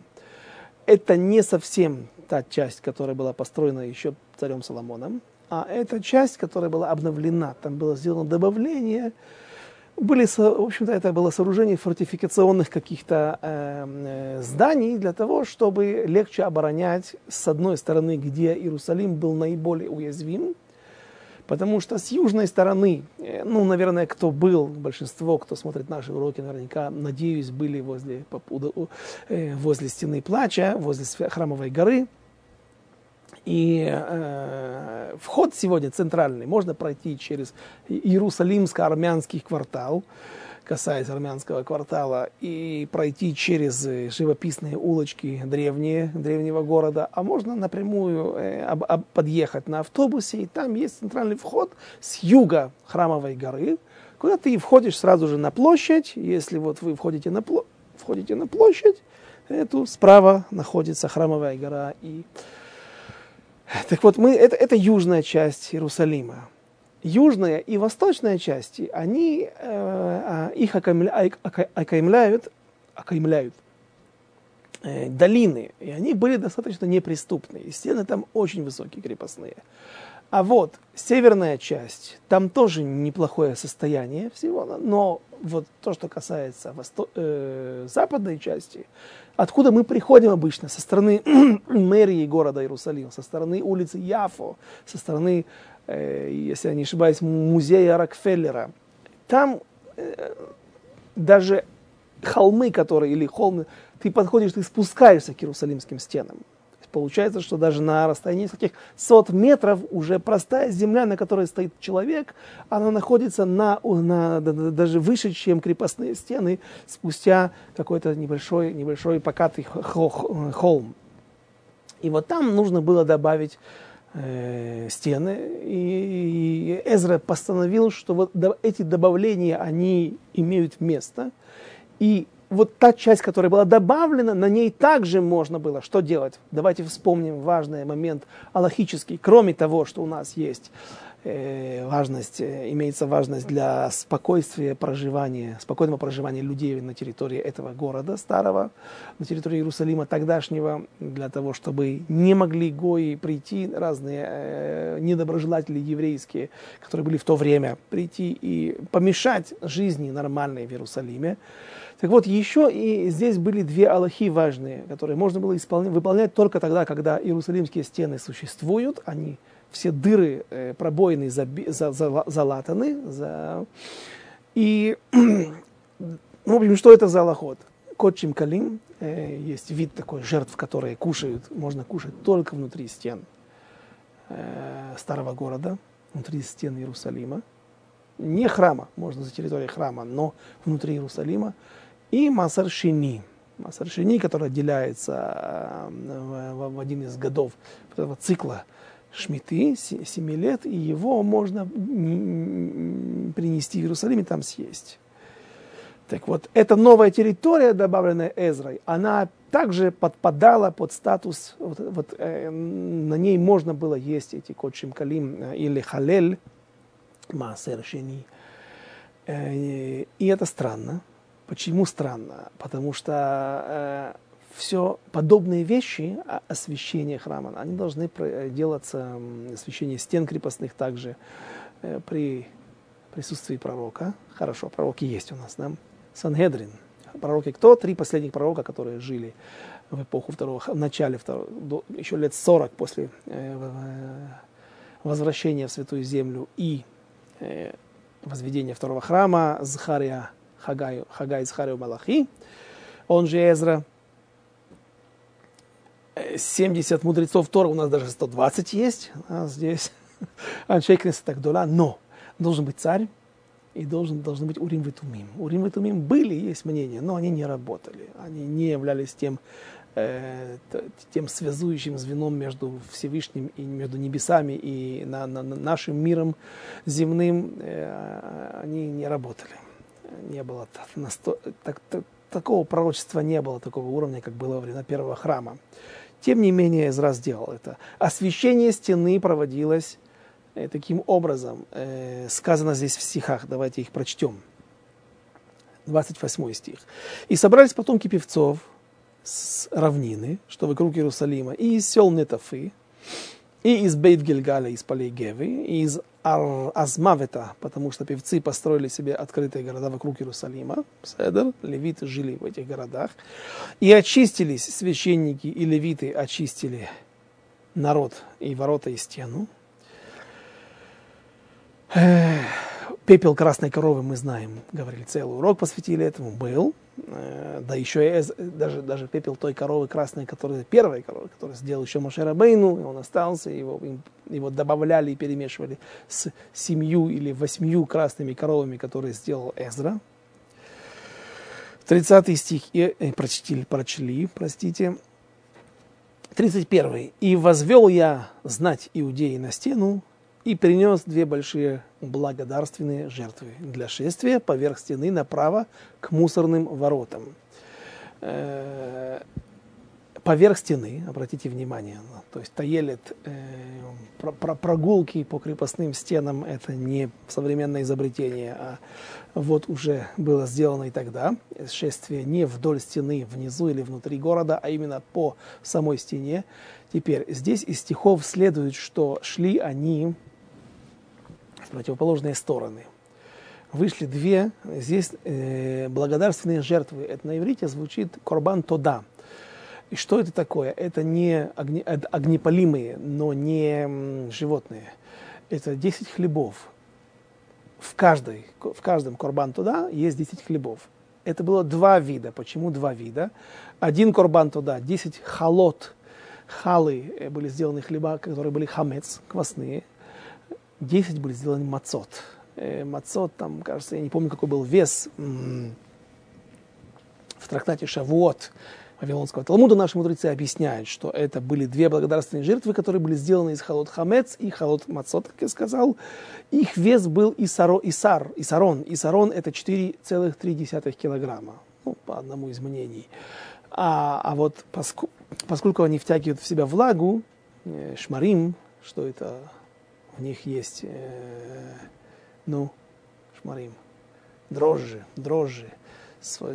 это не совсем та часть, которая была построена еще царем Соломоном, а это часть, которая была обновлена. Там было сделано добавление были, в общем-то, это было сооружение фортификационных каких-то э, зданий для того, чтобы легче оборонять с одной стороны, где Иерусалим был наиболее уязвим, потому что с южной стороны, э, ну, наверное, кто был, большинство, кто смотрит наши уроки, наверняка, надеюсь, были возле, э, возле стены плача, возле храмовой горы, и э, вход сегодня центральный можно пройти через Иерусалимско-армянский квартал, касаясь армянского квартала, и пройти через живописные улочки древние, древнего города, а можно напрямую э, об, об, подъехать на автобусе, и там есть центральный вход с юга Храмовой горы, куда ты входишь сразу же на площадь, если вот вы входите на, пло, входите на площадь, эту справа находится Храмовая гора и так вот, мы, это, это южная часть Иерусалима. Южная и восточная части, они э, а, их окаймляют, окаймляют, э, долины, и они были достаточно неприступные. Стены там очень высокие, крепостные. А вот северная часть, там тоже неплохое состояние всего, но вот то, что касается восто- э, западной части, откуда мы приходим обычно, со стороны <clears throat> мэрии города Иерусалим, со стороны улицы Яфо, со стороны, если я не ошибаюсь, музея Рокфеллера. Там э, даже холмы, которые, или холмы, ты подходишь, ты спускаешься к Иерусалимским стенам. Получается, что даже на расстоянии нескольких сот метров уже простая земля, на которой стоит человек, она находится на, на, даже выше, чем крепостные стены, спустя какой-то небольшой, небольшой покатый холм. И вот там нужно было добавить э, стены. И, и Эзра постановил, что вот эти добавления, они имеют место. И вот та часть, которая была добавлена, на ней также можно было что делать. Давайте вспомним важный момент аллахический. Кроме того, что у нас есть важность, э, имеется важность для спокойствия проживания, спокойного проживания людей на территории этого города старого, на территории Иерусалима тогдашнего, для того, чтобы не могли гои прийти, разные э, недоброжелатели еврейские, которые были в то время, прийти и помешать жизни нормальной в Иерусалиме. Так вот, еще и здесь были две аллахи важные, которые можно было исполнять, выполнять только тогда, когда иерусалимские стены существуют, они все дыры, э, пробоины заби, за, за, залатаны. За... И, <clears throat> в общем, что это за аллахот? Котчим калим, э, есть вид такой жертв, которые кушают, можно кушать только внутри стен э, старого города, внутри стен Иерусалима. Не храма, можно за территорией храма, но внутри Иерусалима и Масар Шини. Масар Шини, который отделяется э, в, в один из годов этого цикла Шмиты, 7 лет, и его можно принести в Иерусалим и там съесть. Так вот, эта новая территория, добавленная Эзрой, она также подпадала под статус, вот, вот, э, на ней можно было есть эти кочим калим э, или халель, маасер шени. Э, и это странно, Почему странно? Потому что э, все подобные вещи, освещение храма, они должны делаться, освещение стен крепостных также э, при присутствии пророка. Хорошо, пророки есть у нас, да? Сангедрин. Пророки кто? Три последних пророка, которые жили в эпоху второго, в начале второго, еще лет 40 после э, возвращения в Святую Землю и э, возведения второго храма, Захария Хагай, Хагай Захарию Малахи, он же Эзра. 70 мудрецов Тора, у нас даже 120 есть, а здесь <laughs> Аншейкнес так дола, но должен быть царь, и должен, должны быть Урим Витумим. Урим Витумим были, есть мнение, но они не работали. Они не являлись тем, э, тем связующим звеном между Всевышним и между небесами и на, на, на нашим миром земным. Э, они не работали не было насто... так, так, такого пророчества не было такого уровня, как было во времена первого храма. Тем не менее, Эзра сделал это. Освещение стены проводилось э, таким образом. Э, сказано здесь в стихах, давайте их прочтем. 28 стих. «И собрались потомки певцов с равнины, что вокруг Иерусалима, и из сел Нетафы, и из Бейт-Гильгаля, из полей Гевы, и из Азмавета, потому что певцы построили себе открытые города вокруг Иерусалима, Седер, левиты жили в этих городах, и очистились священники и левиты очистили народ и ворота и стену. Пепел красной коровы мы знаем, говорили, целый урок посвятили этому, был. Э, да еще и даже, даже пепел той коровы красной, которая, первой коровы, которую сделал еще Машера Бейну, и он остался, его, его добавляли и перемешивали с семью или восьмью красными коровами, которые сделал Эзра. 30 стих и, э, прочтили, прочли, простите. 31. «И возвел я знать иудеи на стену, и принес две большие благодарственные жертвы для шествия поверх стены направо к мусорным воротам. Э, поверх стены, обратите внимание, то есть Таелет, э, прогулки по крепостным стенам, это не современное изобретение, а вот уже было сделано и тогда. Шествие не вдоль стены, внизу или внутри города, а именно по самой стене. Теперь, здесь из стихов следует, что шли они противоположные стороны. Вышли две, здесь э, благодарственные жертвы. Это на иврите звучит корбан тода. И что это такое? Это не огне, это огнепалимые, но не животные. Это 10 хлебов. В, каждой, в каждом корбан туда есть 10 хлебов. Это было два вида. Почему два вида? Один корбан туда, 10 халот, халы э, были сделаны хлеба, которые были хамец, квасные. 10 были сделаны мацот. Э, мацот, там, кажется, я не помню, какой был вес. В трактате Шавуот Вавилонского Талмуда наши мудрецы объясняют, что это были две благодарственные жертвы, которые были сделаны из холод хамец и холод мацот, как я сказал. Их вес был исаро, исар, исарон. Исарон это 4,3 килограмма, ну, по одному из мнений. А, а вот поскольку, поскольку они втягивают в себя влагу, э, шмарим, что это в них есть, э, ну, шмарим, дрожжи, дрожжи,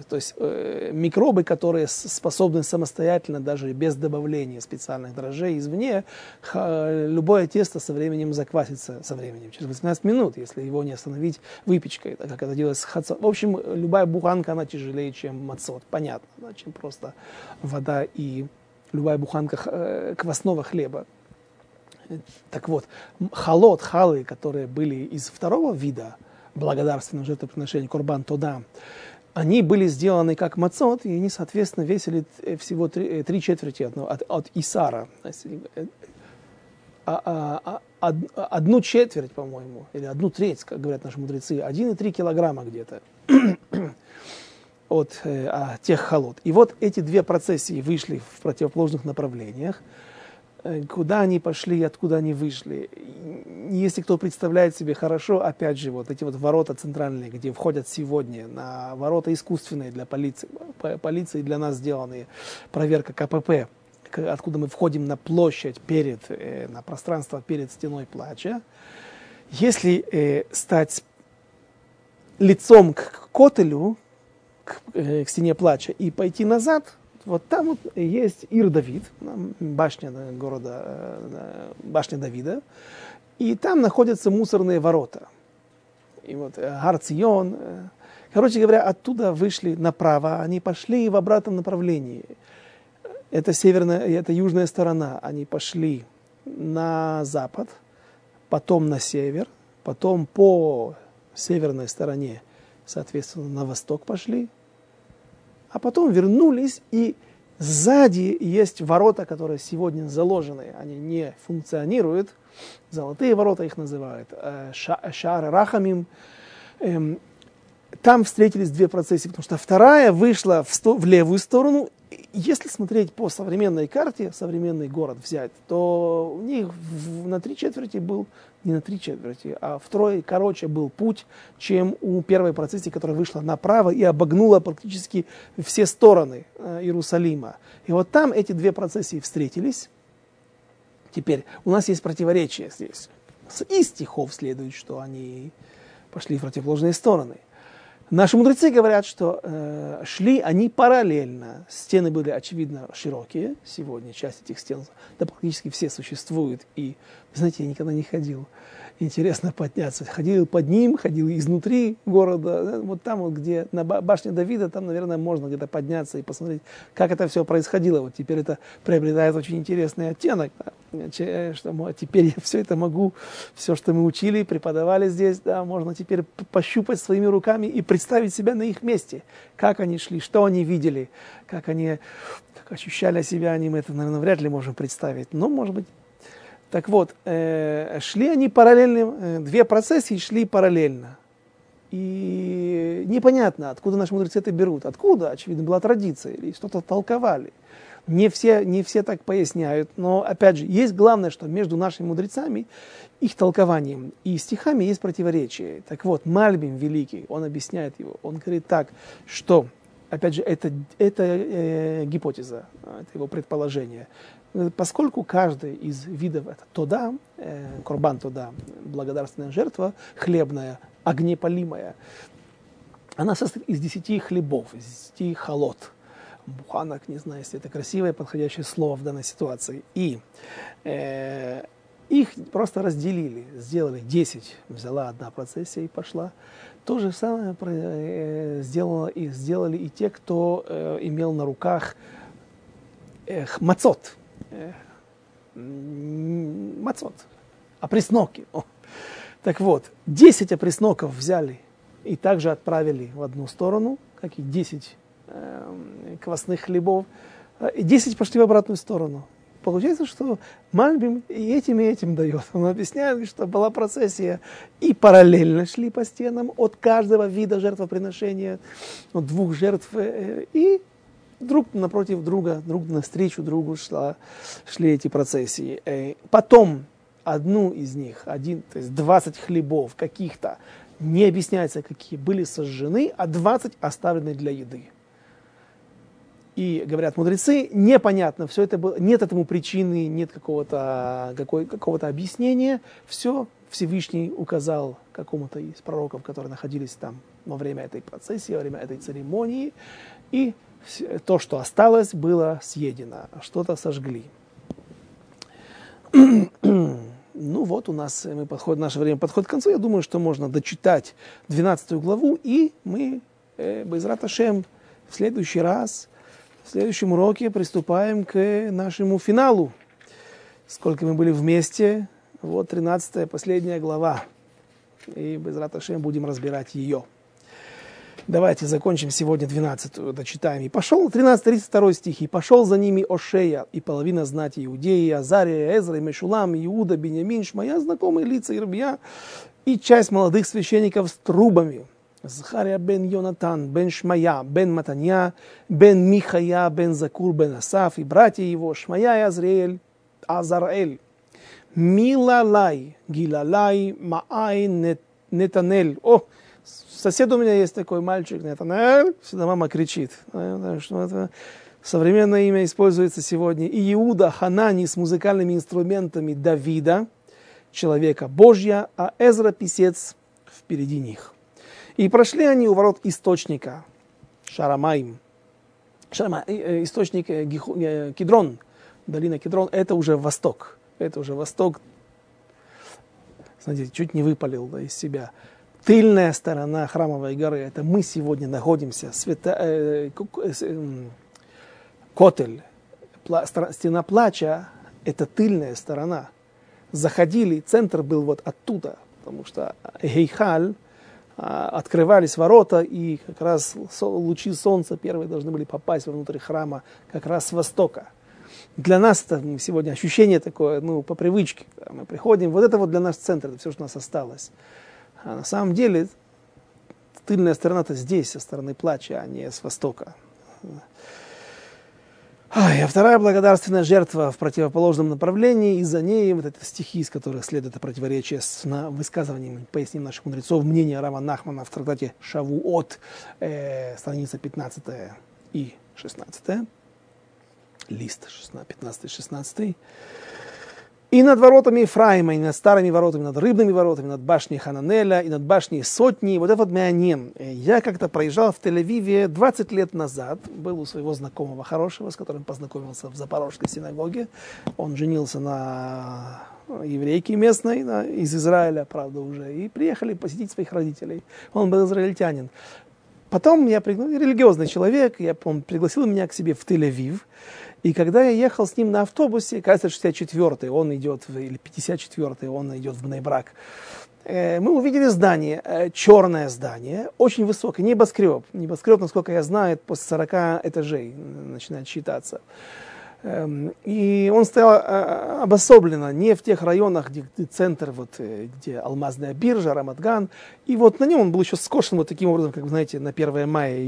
то есть э, микробы, которые способны самостоятельно, даже без добавления специальных дрожжей извне, ха, любое тесто со временем заквасится, со временем, через 18 минут, если его не остановить выпечкой, как это делается с хацот. В общем, любая буханка, она тяжелее, чем мацот, понятно, да, чем просто вода и любая буханка э, квасного хлеба. Так вот, халот, халы, которые были из второго вида благодарственного жертвоприношения, курбан тода, они были сделаны как мацот, и они, соответственно, весили э, всего три, э, три четверти от, от, от Исара. Э, а, а, а, одну четверть, по-моему, или одну треть, как говорят наши мудрецы, 1,3 килограмма где-то от а, тех холод. И вот эти две процессии вышли в противоположных направлениях. Э, куда они пошли, откуда они вышли. Если кто представляет себе хорошо, опять же, вот эти вот ворота центральные, где входят сегодня, на ворота искусственные для полиции, полиции для нас сделанные, проверка КПП, откуда мы входим на площадь перед, э, на пространство перед стеной плача. Если э, стать лицом к котелю, к стене плача и пойти назад, вот там вот есть Ир-Давид, башня города, э, башня Давида, и там находятся мусорные ворота. И вот э, Гарцион, э, короче говоря, оттуда вышли направо, они пошли в обратном направлении. Это северная, это южная сторона. Они пошли на запад, потом на север, потом по северной стороне, соответственно, на восток пошли, а потом вернулись, и сзади есть ворота, которые сегодня заложены, они не функционируют, золотые ворота их называют, э, шар рахамим. Эм, там встретились две процессии, потому что вторая вышла в, сто, в левую сторону. Если смотреть по современной карте, современный город взять, то у них на три четверти был не на три четверти, а втрое короче был путь, чем у первой процессии, которая вышла направо и обогнула практически все стороны э, Иерусалима. И вот там эти две процессии встретились. Теперь у нас есть противоречие здесь. Из стихов следует, что они пошли в противоположные стороны. Наши мудрецы говорят, что э, шли они параллельно. Стены были, очевидно, широкие. Сегодня часть этих стен, да практически все существуют. И, знаете, я никогда не ходил интересно подняться. Ходил под ним, ходил изнутри города, вот там, вот, где на башне Давида, там, наверное, можно где-то подняться и посмотреть, как это все происходило. Вот теперь это приобретает очень интересный оттенок, да, что теперь я все это могу, все, что мы учили, преподавали здесь, да, можно теперь пощупать своими руками и представить себя на их месте, как они шли, что они видели, как они как ощущали себя, они мы это, наверное, вряд ли можем представить, но, может быть, так вот, э, шли они параллельно, э, две процессии шли параллельно. И непонятно, откуда наши мудрецы это берут. Откуда? Очевидно, была традиция или что-то толковали. Не все, не все так поясняют, но опять же, есть главное, что между нашими мудрецами, их толкованием и стихами есть противоречие. Так вот, Мальбим Великий, он объясняет его, он говорит так, что, опять же, это, это э, гипотеза, это его предположение, поскольку каждый из видов это тода, э, курбан тода, благодарственная жертва, хлебная, огнепалимая, она состоит из десяти хлебов, из десяти холод, буханок, не знаю, если это красивое, подходящее слово в данной ситуации. И э, их просто разделили, сделали 10, взяла одна процессия и пошла. То же самое э, сделала и, сделали и те, кто э, имел на руках э, мацот, э, мацот, опресноки. О. Так вот, 10 опресноков взяли и также отправили в одну сторону, как и 10 э, квасных хлебов, и 10 пошли в обратную сторону. Получается, что Мальбим и этим, и этим дает. Он объясняет, что была процессия, и параллельно шли по стенам от каждого вида жертвоприношения, от двух жертв, э, и друг напротив друга, друг навстречу другу шла, шли эти процессии. Э, потом одну из них, один, то есть 20 хлебов каких-то, не объясняется, какие были сожжены, а 20 оставлены для еды. И говорят мудрецы, непонятно, все это было, нет этому причины, нет какого-то какой, какого объяснения. Все Всевышний указал какому-то из пророков, которые находились там во время этой процессии, во время этой церемонии. И то, что осталось, было съедено, что-то сожгли. <clears throat> Ну вот у нас мы подходим, наше время подходит к концу. Я думаю, что можно дочитать 12 главу, и мы, э, без Раташем, в следующий раз, в следующем уроке приступаем к нашему финалу. Сколько мы были вместе, вот 13 последняя глава. И без Раташем будем разбирать ее. Давайте закончим сегодня 12 дочитаем. «И пошел, 13-32 стих, «И пошел за ними Ошея, и половина знати Иудеи, Азария, Эзра, Мешулам, Иуда, Беньямин, Шмая, знакомые лица Ирбия, и часть молодых священников с трубами, Захария бен Йонатан, бен Шмая, бен Матанья, бен Михая, бен Закур, бен Асаф, и братья его, Шмая и Азриэль, Азараэль, Милалай, Гилалай, Маай, Нетанель. О, сосед у меня есть такой мальчик, Натанаэль, всегда мама кричит. Что это современное имя используется сегодня. И Иуда Ханани с музыкальными инструментами Давида, человека Божья, а Эзра писец впереди них. И прошли они у ворот источника, Шарамаим. Шарама, э, э, источник э, Кедрон, долина Кедрон, это уже восток. Это уже восток. Смотрите, чуть не выпалил да, из себя тыльная сторона храмовой горы, это мы сегодня находимся, свято, э, э, котель, пла, стена плача, это тыльная сторона. Заходили, центр был вот оттуда, потому что Гейхаль, а, открывались ворота, и как раз лучи солнца первые должны были попасть внутрь храма как раз с востока. Для нас это сегодня ощущение такое, ну, по привычке. Мы приходим, вот это вот для нас центр, это все, что у нас осталось. А на самом деле тыльная сторона-то здесь, со стороны плача, а не с востока. А, вторая благодарственная жертва в противоположном направлении, и за ней вот эти стихи, из которых следует это противоречие с на высказыванием, поясним наших мудрецов, мнение Рама Нахмана в трактате Шавуот, э, страница 15 и 16, лист 15-16. И над воротами Ефраима, и над старыми воротами, над рыбными воротами, над башней Хананеля, и над башней Сотни. Вот это вот Меаним. Я как-то проезжал в Тель-Авиве 20 лет назад. Был у своего знакомого хорошего, с которым познакомился в Запорожской синагоге. Он женился на еврейке местной, на, из Израиля, правда, уже. И приехали посетить своих родителей. Он был израильтянин. Потом я, религиозный человек, я, он пригласил меня к себе в Тель-Авив. И когда я ехал с ним на автобусе, кажется, 64-й, он идет, или 54-й, он идет в Бнейбрак, э, мы увидели здание, э, черное здание, очень высокое, небоскреб. Небоскреб, насколько я знаю, после 40 этажей начинает считаться. Эм, и он стоял э, обособленно, не в тех районах, где, центр, вот, где алмазная биржа, Рамадган. И вот на нем он был еще скошен вот таким образом, как вы знаете, на 1 мая.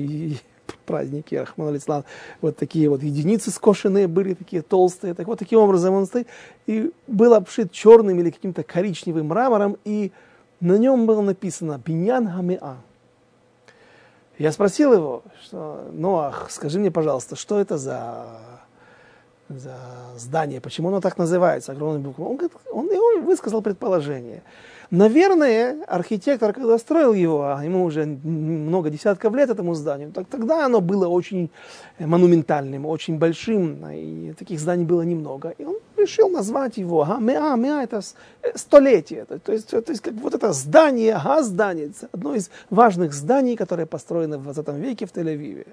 Праздники, Рахман Алислан, вот такие вот единицы скошенные были, такие толстые, так вот таким образом он стоит, и был обшит черным или каким-то коричневым мрамором, и на нем было написано «Биньян Хамеа». Я спросил его, что, Ноах, скажи мне, пожалуйста, что это за, за здание, почему оно так называется, огромной буквой? Он, говорит, он, он высказал предположение – Наверное, архитектор, когда строил его, а ему уже много десятков лет этому зданию, так тогда оно было очень монументальным, очень большим, и таких зданий было немного. И он решил назвать его, ага, меа, это э, столетие, то есть, то есть как вот это здание, ага, здание, одно из важных зданий, которое построено в 20 веке в Тель-Авиве.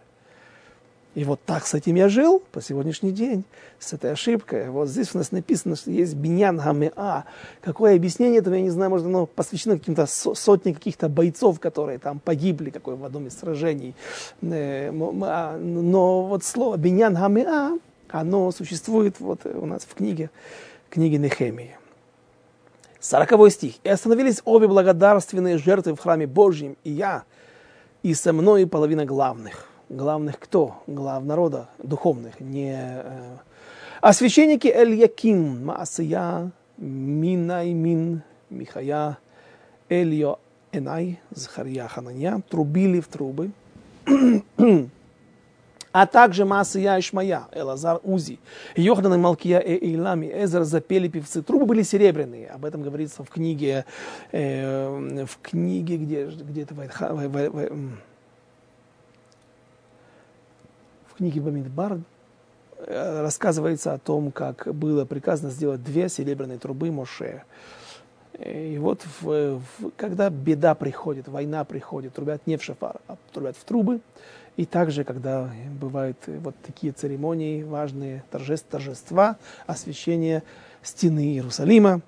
И вот так с этим я жил по сегодняшний день, с этой ошибкой. Вот здесь у нас написано, что есть биньян гамеа. Какое объяснение этого, я не знаю, может, оно посвящено каким-то сотне каких-то бойцов, которые там погибли какой в одном из сражений. Э, а, но вот слово биньян гамеа, оно существует вот у нас в книге, книге Нехемии. Сороковой стих. «И остановились обе благодарственные жертвы в храме Божьем, и я, и со мной половина главных» главных кто? Глав народа, духовных, не... Э, а священники Эль-Яким, Маасия, Минаймин, Михая, Эльо Энай, Захарья Хананья, трубили в трубы, а также Маасия и Шмая, Элазар Узи, Йохдан и Малкия и Эйлами, Эзер запели певцы. Трубы были серебряные, об этом говорится в книге, э, в книге, где, где это, в, в, в, книге Бамидбар э, рассказывается о том, как было приказано сделать две серебряные трубы Моше. И вот в, в, когда беда приходит, война приходит, трубят не в шафар, а трубят в трубы. И также, когда бывают вот такие церемонии, важные торжества, торжества освящения стены Иерусалима.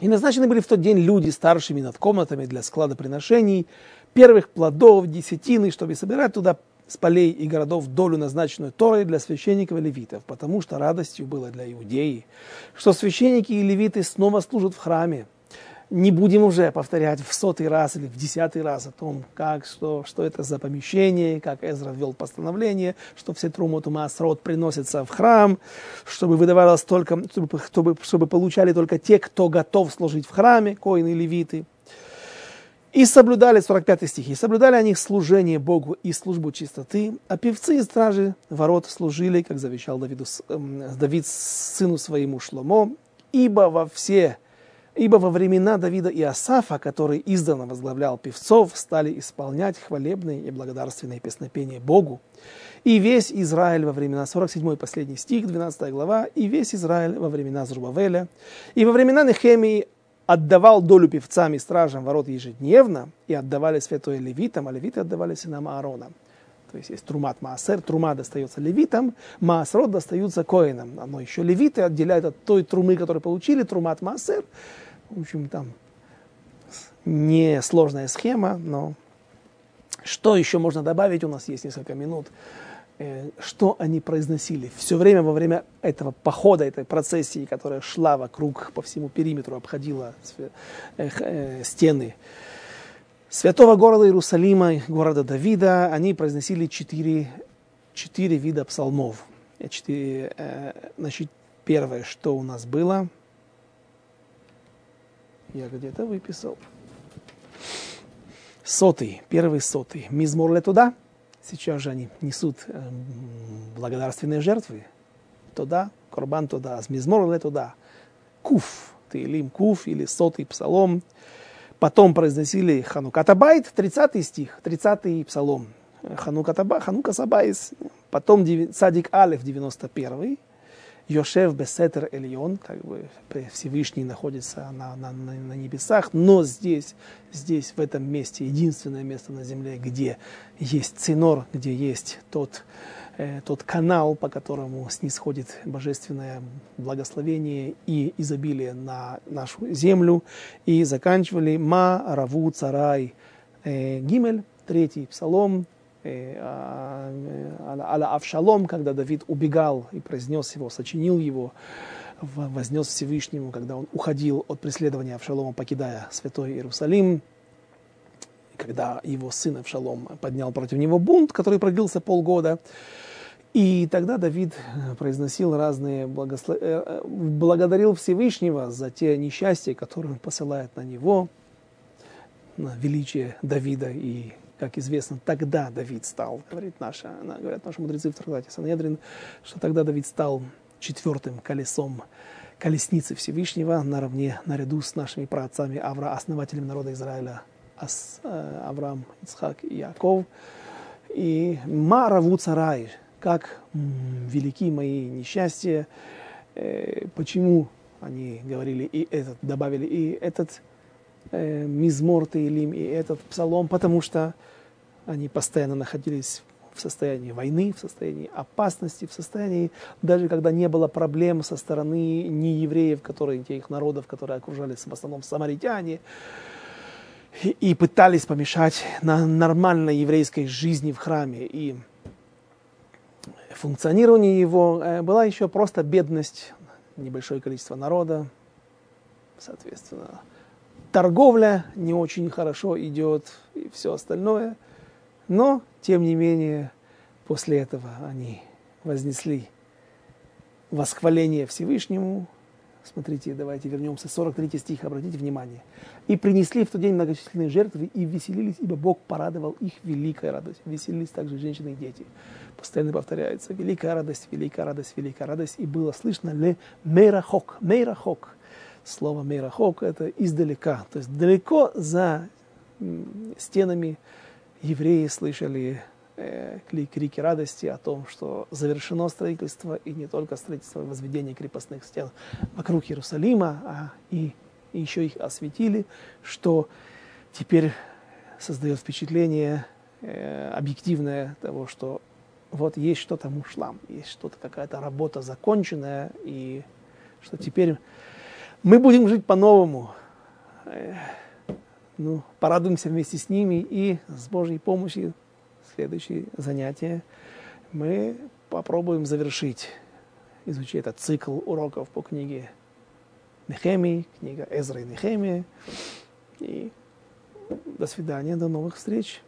И назначены были в тот день люди старшими над комнатами для склада приношений, первых плодов, десятины, чтобы собирать туда с полей и городов долю, назначенную Торой для священников и левитов, потому что радостью было для иудеи, что священники и левиты снова служат в храме. Не будем уже повторять в сотый раз или в десятый раз о том, как, что, что это за помещение, как Эзра ввел постановление, что все трумот Маасрот приносятся в храм, чтобы выдавалось только, чтобы, чтобы, чтобы получали только те, кто готов служить в храме, коины и левиты – и соблюдали, 45 стих, и соблюдали они служение Богу и службу чистоты, а певцы и стражи ворот служили, как завещал Давиду, э, Давид сыну своему Шломо, ибо во все Ибо во времена Давида и Асафа, который издавна возглавлял певцов, стали исполнять хвалебные и благодарственные песнопения Богу. И весь Израиль во времена, 47 последний стих, 12 глава, и весь Израиль во времена Зрубавеля, и во времена Нехемии отдавал долю певцам и стражам ворот ежедневно, и отдавали святое левитам, а левиты отдавали сынам Аарона. То есть есть трумат маасер, трума достается левитам, маасрот достаются коинам. Но еще левиты отделяют от той трумы, которую получили, трумат маасер. В общем, там не сложная схема, но что еще можно добавить? У нас есть несколько минут. Э, что они произносили. Все время во время этого похода, этой процессии, которая шла вокруг по всему периметру, обходила э, э, стены святого города Иерусалима, города Давида, они произносили четыре, четыре вида псалмов. Четыре, значит, первое, что у нас было, я где-то выписал. Сотый, первый сотый. Мизмор туда – Сейчас же они несут э, благодарственные жертвы. Туда, корбан туда, мизмор ле туда. Куф, ты илим куф или сотый псалом. Потом произносили Ханукатабайт, 30 стих, 30 псалом. Ханукатаба, Ханука Сабайс. Потом Садик Алев, 91 Йошев Бесетер Эльон, как бы Всевышний находится на, на, на, на небесах, но здесь, здесь, в этом месте, единственное место на земле, где есть цинор, где есть тот, э, тот канал, по которому снисходит божественное благословение и изобилие на нашу землю. И заканчивали Ма Раву Царай э, Гимель, третий псалом, Аля Авшалом, когда Давид убегал и произнес его, сочинил его, вознес Всевышнему, когда он уходил от преследования Авшалома, покидая святой Иерусалим, когда его сын Авшалом поднял против него бунт, который продлился полгода. И тогда Давид произносил разные благослов... Э, благодарил Всевышнего за те несчастья, которые он посылает на него, на величие Давида и как известно, тогда Давид стал, говорит наша, говорят наши мудрецы в трактате Санедрин, что тогда Давид стал четвертым колесом колесницы Всевышнего наравне, наряду с нашими праотцами Авра, основателями народа Израиля, Ас, э, Авраам, Ицхак и Яков. И Мараву царай, как велики мои несчастья, э, почему они говорили и этот, добавили и этот э, Мизмор Таилим и этот псалом, потому что они постоянно находились в состоянии войны, в состоянии опасности, в состоянии, даже когда не было проблем со стороны неевреев, которые, тех народов, которые окружали в основном самаритяне, и, и пытались помешать на нормальной еврейской жизни в храме. И функционирование его э, была еще просто бедность, небольшое количество народа, соответственно, торговля не очень хорошо идет и все остальное. Но, тем не менее, после этого они вознесли восхваление Всевышнему. Смотрите, давайте вернемся. 43 стих, обратите внимание. «И принесли в тот день многочисленные жертвы, и веселились, ибо Бог порадовал их великой радостью». Веселились также женщины и дети. Постоянно повторяется. Великая радость, великая радость, великая радость. И было слышно ле мейрахок, мейрахок. Слово мейрахок – это издалека. То есть далеко за стенами евреи слышали э, крики радости о том, что завершено строительство, и не только строительство, и возведение крепостных стен вокруг Иерусалима, а и, и еще их осветили, что теперь создает впечатление э, объективное того, что вот есть что-то мушлам, есть что-то, какая-то работа законченная, и что теперь мы будем жить по-новому. Э, ну, порадуемся вместе с ними и с Божьей помощью следующее занятие мы попробуем завершить, изучить этот цикл уроков по книге Нехемии, книга Эзра и Нехемия. И до свидания, до новых встреч.